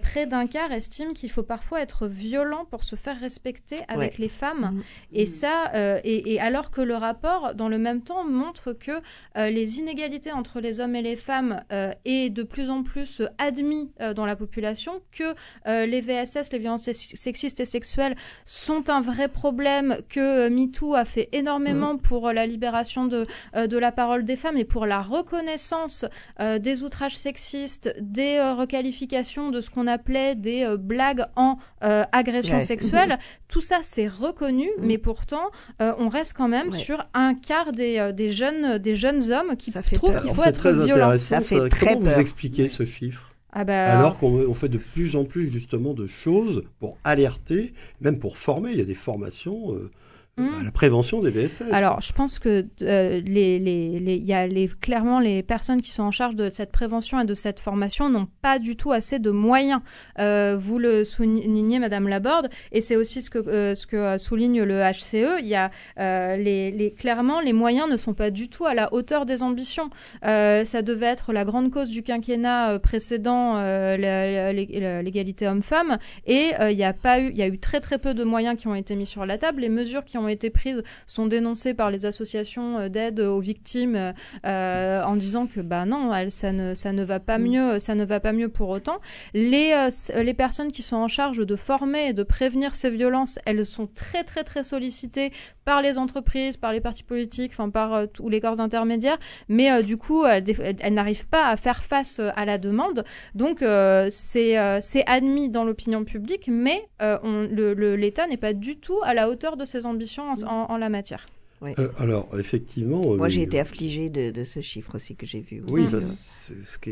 près d'un quart estiment qu'il faut parfois être violent pour se faire respecter respecté avec les femmes. Mm. Et ça, euh, et, alors que le rapport, dans le même temps, montre que euh, les inégalités entre les hommes et les femmes euh, est de plus en plus admis dans la population, que les VSS, les violences sexistes et sexuelles, sont un vrai problème, que MeToo a fait énormément mm. pour la libération de, de la parole des femmes et pour la reconnaissance des outrages sexistes, des requalifications de ce qu'on appelait des blagues en agression sexuelle. Tout ça, c'est reconnu, mais pourtant, euh, on reste quand même sur un quart des, euh, des, jeunes, des jeunes hommes qui trouvent qu'il faut être très violent. Ça fait très Comment vous expliquez ce chiffre ah bah, Alors qu'on fait de plus en plus justement de choses pour alerter, même pour former. Il y a des formations. Euh, Mmh. la prévention des VSS. Alors, je pense que euh, les, les, les, y a les, clairement les personnes qui sont en charge de cette prévention et de cette formation n'ont pas du tout assez de moyens. Euh, vous le soulignez, Madame Laborde, et c'est aussi ce que, euh, ce que souligne le HCE. Il y a les, les, clairement les moyens ne sont pas du tout à la hauteur des ambitions. ça devait être la grande cause du quinquennat précédent, l'égalité homme-femme, et il y a pas eu, il y a eu très très peu de moyens qui ont été mis sur la table. Les mesures qui ont ont été prises sont dénoncées par les associations euh, d'aide aux victimes euh, en disant que bah non, ça ne ça ne va pas mm. mieux, ça ne va pas mieux pour autant. Les euh, les personnes qui sont en charge de former et de prévenir ces violences, elles sont très très très sollicitées par les entreprises, par les partis politiques, enfin par tous les corps intermédiaires, mais du coup elles, n'arrivent pas à faire face à la demande. Donc c'est c'est admis dans l'opinion publique, mais l'État n'est pas du tout à la hauteur de ses ambitions en, la matière. Euh, alors, effectivement. Moi, j'ai été affligé de, ce chiffre aussi que j'ai vu. Oui,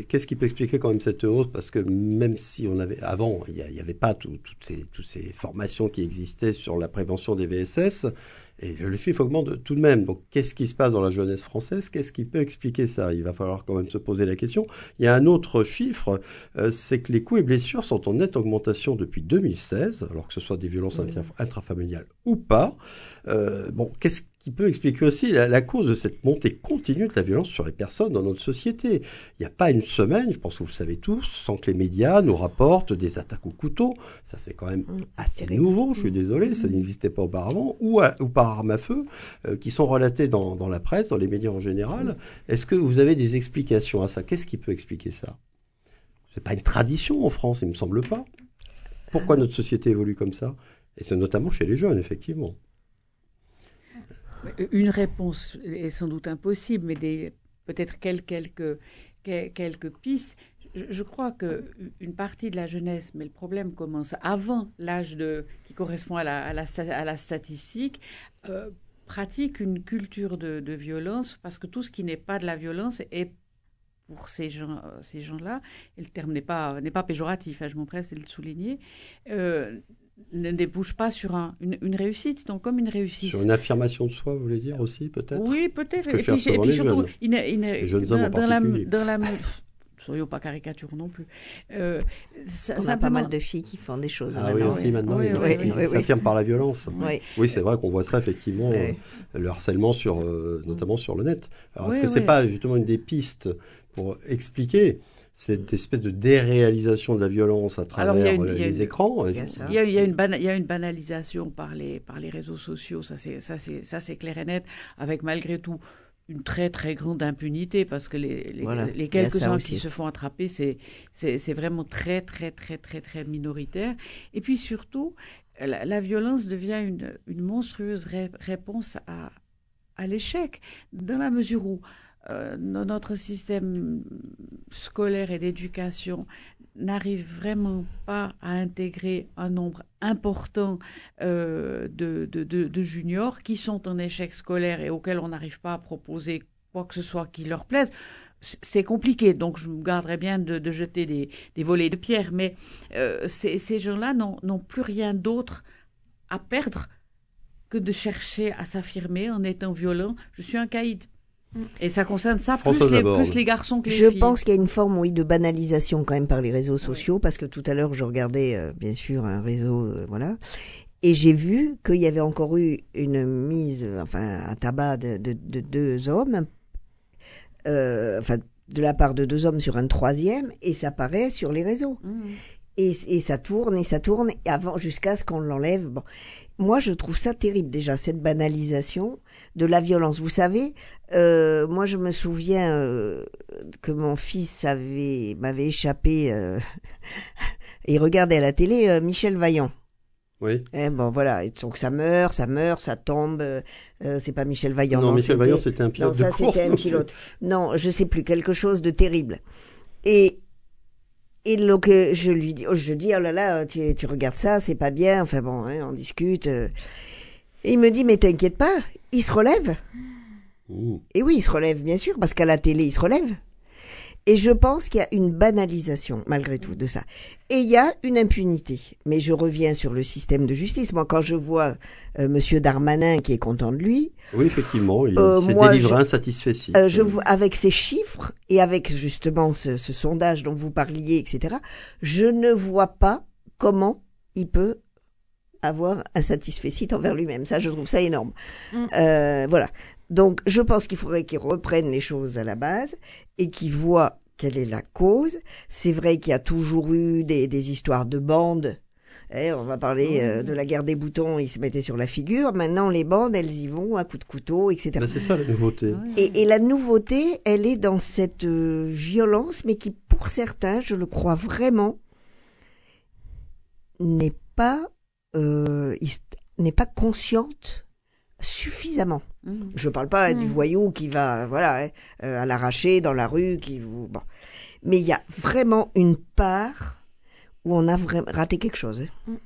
qu'est-ce qui peut expliquer quand même cette hausse? Parce que même si on avait. Avant, il n'y avait pas toutes, ces, toutes ces formations qui existaient sur la prévention des VSS. Et le chiffre augmente tout de même. Donc, qu'est-ce qui se passe dans la jeunesse française? Qu'est-ce qui peut expliquer ça? Il va falloir quand même se poser la question. Il y a un autre chiffre, euh, c'est que les coups et blessures sont en nette augmentation depuis 2016, alors que ce soit des violences intrafamiliales ou pas. Euh, bon, qu'est-ce qui peut expliquer aussi la, cause de cette montée continue de la violence sur les personnes dans notre société. Il n'y a pas une semaine, je pense que vous le savez tous, sans que les médias nous rapportent des attaques au couteau. Ça, c'est quand même mmh, assez nouveau, je suis désolé, ça mmh. n'existait pas auparavant, ou, ou par arme à feu, euh, qui sont relatées dans, dans, la presse, dans les médias en général. Mmh. Est-ce que vous avez des explications à ça? Qu'est-ce qui peut expliquer ça? C'est pas une tradition en France, il me semble pas. Pourquoi notre société évolue comme ça? Et c'est notamment chez les jeunes, effectivement. Une réponse est sans doute impossible, mais peut-être quelques, quelques, pistes. Je, crois que une partie de la jeunesse, mais le problème commence avant l'âge qui correspond à la, statistique, euh, pratique une culture de, violence parce que tout ce qui n'est pas de la violence est pour ces gens, ces gens-là, et le terme n'est pas, n'est pas péjoratif, hein, je m'empresse de le souligner, euh, ne débouche pas sur un, une, une, réussite, donc comme une réussite. Sur une affirmation de soi, vous voulez dire aussi, peut-être? Oui, peut-être. Et, puis, et puis surtout, une, les jeunes hommes dans, en la, dans la soyons pas caricature non plus. Euh, ça, On a pas mal de filles qui font des choses. Ah oui, maintenant. aussi maintenant, Oui, il oui, qui oui, oui. s'affirment par la violence. Oui. Oui, c'est vrai qu'on voit ça effectivement, Oui. euh, le harcèlement sur, euh, notamment sur le net. Alors, est-ce Oui, que c'est pas justement une des pistes pour expliquer cette espèce de déréalisation de la violence à travers une- les une- écrans Il y a. Il y, a, une bana- il y a une banalisation par les, par les réseaux sociaux, ça c'est, clair et net, avec malgré tout une très très grande impunité, parce que les, Voilà, quelques-uns qui se font attraper, c'est, vraiment très très très très très minoritaire. Et puis surtout, la, la violence devient une, une monstrueuse ré- réponse à, à l'échec, dans la mesure où euh, no- notre système scolaire et d'éducation n'arrive vraiment pas à intégrer un nombre important euh, de, juniors qui sont en échec scolaire et auxquels on n'arrive pas à proposer quoi que ce soit qui leur plaise. C'est compliqué, donc je me garderais bien de, jeter des, des volets de pierre, mais euh, ces, ces gens-là n'ont plus rien d'autre à perdre que de chercher à s'affirmer en étant violent. Je suis un caïd. Et ça concerne ça plus les, plus les garçons que les Je filles. pense qu'il y a une forme, oui, de banalisation quand même par les réseaux sociaux, parce que tout à l'heure, je regardais, euh, bien sûr, un réseau, euh, voilà, et j'ai vu qu'il y avait encore eu une mise, enfin, à tabac de, de- de deux hommes, euh, enfin, de la part de deux hommes sur un troisième, et ça paraît sur les réseaux. Mm. Et, et ça tourne et ça tourne et avant jusqu'à ce qu'on l'enlève. Bon, moi je trouve ça terrible déjà cette banalisation de la violence. Vous savez, euh, moi je me souviens euh, que mon fils avait m'avait échappé euh, et regardait à la télé euh, Michel Vaillant. Oui. Eh bon voilà, et donc ça meurt, ça meurt, ça tombe. euh, euh, c'est pas Michel Vaillant. non, Michel c'était- Vaillant, c'était un non, pilote ça de course. c'était un pilote. Non, je sais plus, quelque chose de terrible. Et et donc je lui dis, oh, je dis, oh là là, tu, tu regardes ça, c'est pas bien. Enfin bon, hein, on discute. Et il me dit, mais t'inquiète pas, il se relève. Mmh. Et oui, il se relève, bien sûr, parce qu'à la télé, il se relève. Et je pense qu'il y a une banalisation, malgré tout, de ça. Et il y a une impunité. Mais je reviens sur le système de justice. Moi, quand je vois euh, Monsieur Darmanin qui est content de lui, Oui, effectivement, il Euh, s'est délivré insatisfait. euh, je avec ces chiffres et avec justement ce, ce sondage dont vous parliez, etc., je ne vois pas comment il peut avoir un satisfait envers lui-même. Ça, je trouve ça énorme. Mm. Euh, voilà. Donc, je pense qu'il faudrait qu'il reprenne les choses à la base et qu'il voit quelle est la cause. C'est vrai qu'il y a toujours eu des, des histoires de bandes. Eh, on va parler euh, de la guerre des boutons, ils se mettaient sur la figure. Maintenant, les bandes, elles y vont à coups de couteau, etc. Ben, c'est ça la nouveauté. Et, et la nouveauté, elle est dans cette euh, violence, mais qui, pour certains, je le crois vraiment, n'est pas, euh, n'est pas consciente suffisamment. Mm. Je parle pas du Mm. voyou qui va, voilà, hein, euh, à l'arracher dans la rue, qui vous, bon. Mais il y a vraiment une part où on a raté quelque chose. hein. Barrault.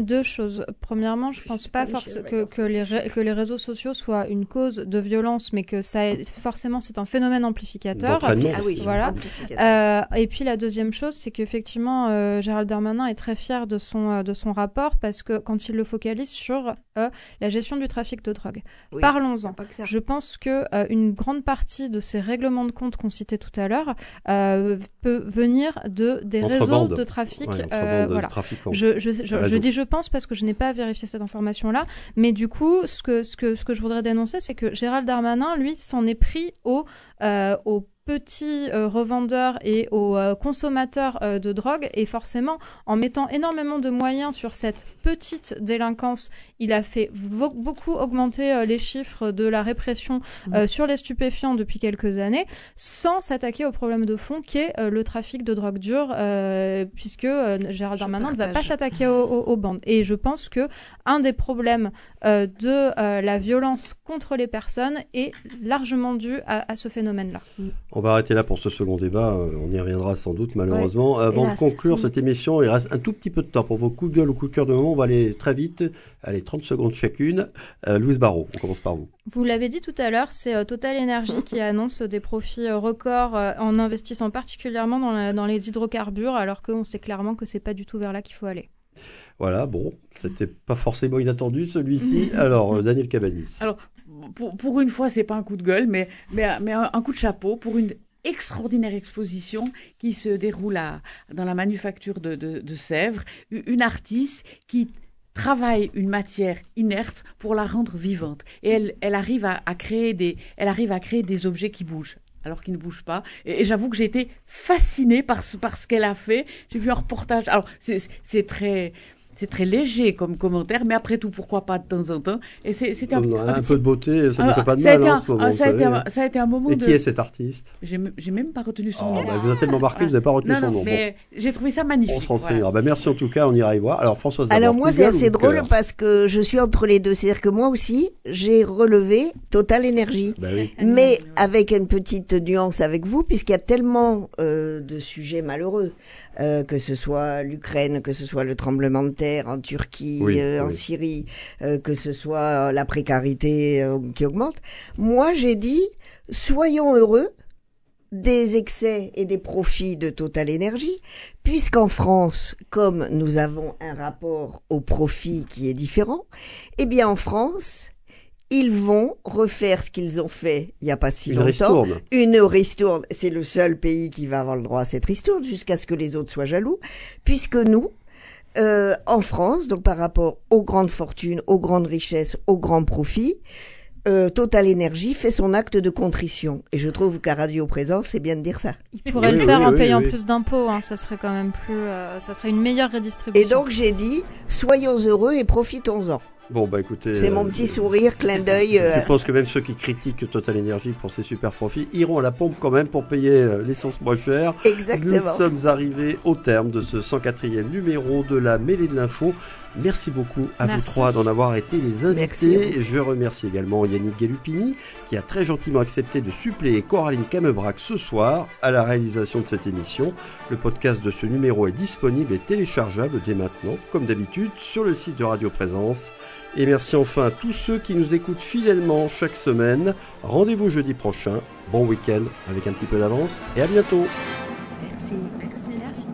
Deux choses. Premièrement, je Je pense pas que, les ré- que les réseaux sociaux soient une cause de violence, mais que ça est, forcément c'est un phénomène amplificateur. Ah oui, aussi. Voilà. amplificateur. Euh, et puis la deuxième chose, c'est qu'effectivement, euh, Gérald Darmanin est très fier de son, euh, de son rapport parce que quand il le focalise sur euh, la gestion du trafic de drogue. Oui. Parlons-en. Je pense que euh, une grande partie de ces règlements de compte qu'on citait tout à l'heure euh, peut venir de des Entre réseaux bandes. de trafic. Ouais, euh, de voilà. Je, je, je, dis je pense parce que je n'ai pas vérifié cette information-là, mais du coup, ce que, ce que, ce que je voudrais dénoncer, c'est que Gérald Darmanin, lui, s'en est pris aux, euh, petits euh, revendeurs et aux euh, consommateurs euh, de drogue, et forcément, en mettant énormément de moyens sur cette petite délinquance, il a fait beaucoup augmenter les chiffres de la répression euh, sur les stupéfiants depuis quelques années, sans s'attaquer au problème de fond qui est le trafic de drogue dure, puisque Gérald Darmanin ne va pas s'attaquer aux, aux- aux bandes. Et je pense que un des problèmes de la violence contre les personnes est largement dû à, à ce phénomène-là. On va arrêter là pour ce second débat. Euh, on y reviendra sans doute, malheureusement. Avant de conclure mm. cette émission, il reste un tout petit peu de temps pour vos coups de gueule ou coups de cœur de moment. On va aller très vite. Allez, 30 secondes chacune. Euh, Louise Barrault, on commence par vous. Vous l'avez dit tout à l'heure, c'est euh, Total Energy qui annonce des profits records en investissant particulièrement dans, dans les hydrocarbures, alors qu'on sait clairement que c'est pas du tout vers là qu'il faut aller. Voilà, bon, c'était pas forcément inattendu celui-ci. Alors, Daniel Cabanis. Alors, pour, une fois, c'est pas un coup de gueule, mais, mais, un, coup de chapeau pour une extraordinaire exposition qui se déroule dans la manufacture de, Sèvres. Une artiste qui travaille une matière inerte pour la rendre vivante. Et elle, arrive, à, créer des, objets qui bougent alors qu'ils ne bougent pas. Et, j'avoue que j'ai été fascinée par ce, par ce qu'elle a fait. J'ai vu un reportage. Alors, c'est très c'est très léger comme commentaire, mais après tout, pourquoi pas de temps en temps? Et c'est un, un, peu de beauté, ça ne fait pas de mal en ce moment. Ça a, été un, ça a, été un, moment Et qui est cet artiste? J'ai même pas retenu son oh, nom. Bah, vous avez tellement marqué, vous n'avez pas retenu son nom. Mais j'ai trouvé ça magnifique. On se renseignera. Bah, merci en tout cas, on ira y voir. Alors Françoise. Alors moi, c'est assez drôle parce que je suis entre les deux. C'est-à-dire que moi aussi, j'ai relevé Total Énergie, bah oui. mais avec une petite nuance avec vous, puisqu'il y a tellement euh, de sujets malheureux, euh, que ce soit l'Ukraine, que ce soit le tremblement de terre en Turquie euh, en Syrie, euh, que ce soit la précarité qui augmente. Moi, j'ai dit, soyons heureux des excès et des profits de Total Énergie, puisqu'en France, comme nous avons un rapport au profit qui est différent, eh bien en France, ils vont refaire ce qu'ils ont fait il n'y a pas si une longtemps. Ristourne. Une ristourne. C'est le seul pays qui va avoir le droit à cette ristourne jusqu'à ce que les autres soient jaloux, puisque nous, euh, en France, donc par rapport aux grandes fortunes, aux grandes richesses, aux grands profits, euh, Total Énergie fait son acte de contrition. Et je trouve qu'à Radio Présence, c'est bien de dire ça. Il pourrait le faire en payant plus d'impôts, hein, ça serait quand même plus, euh, ça serait une meilleure redistribution. Et donc j'ai dit, soyons heureux et profitons-en. Bon, bah écoutez. C'est mon euh, petit sourire, clin d'œil. Je pense que même ceux qui critiquent Total Energy pour ses super profits iront à la pompe quand même pour payer euh, l'essence moins chère. Exactement. Nous sommes arrivés au terme de ce 104e numéro de la mêlée de l'info. Merci beaucoup à vous trois d'en avoir été les invités. Je remercie également Yannick Galupini qui a très gentiment accepté de suppléer Coraline Camebrac ce soir à la réalisation de cette émission. Le podcast de ce numéro est disponible et téléchargeable dès maintenant, comme d'habitude, sur le site de Radio Présence. Et merci enfin à tous ceux qui nous écoutent fidèlement chaque semaine. Rendez-vous jeudi prochain. Bon week-end avec un petit peu d'avance et à bientôt. Merci. Merci, merci.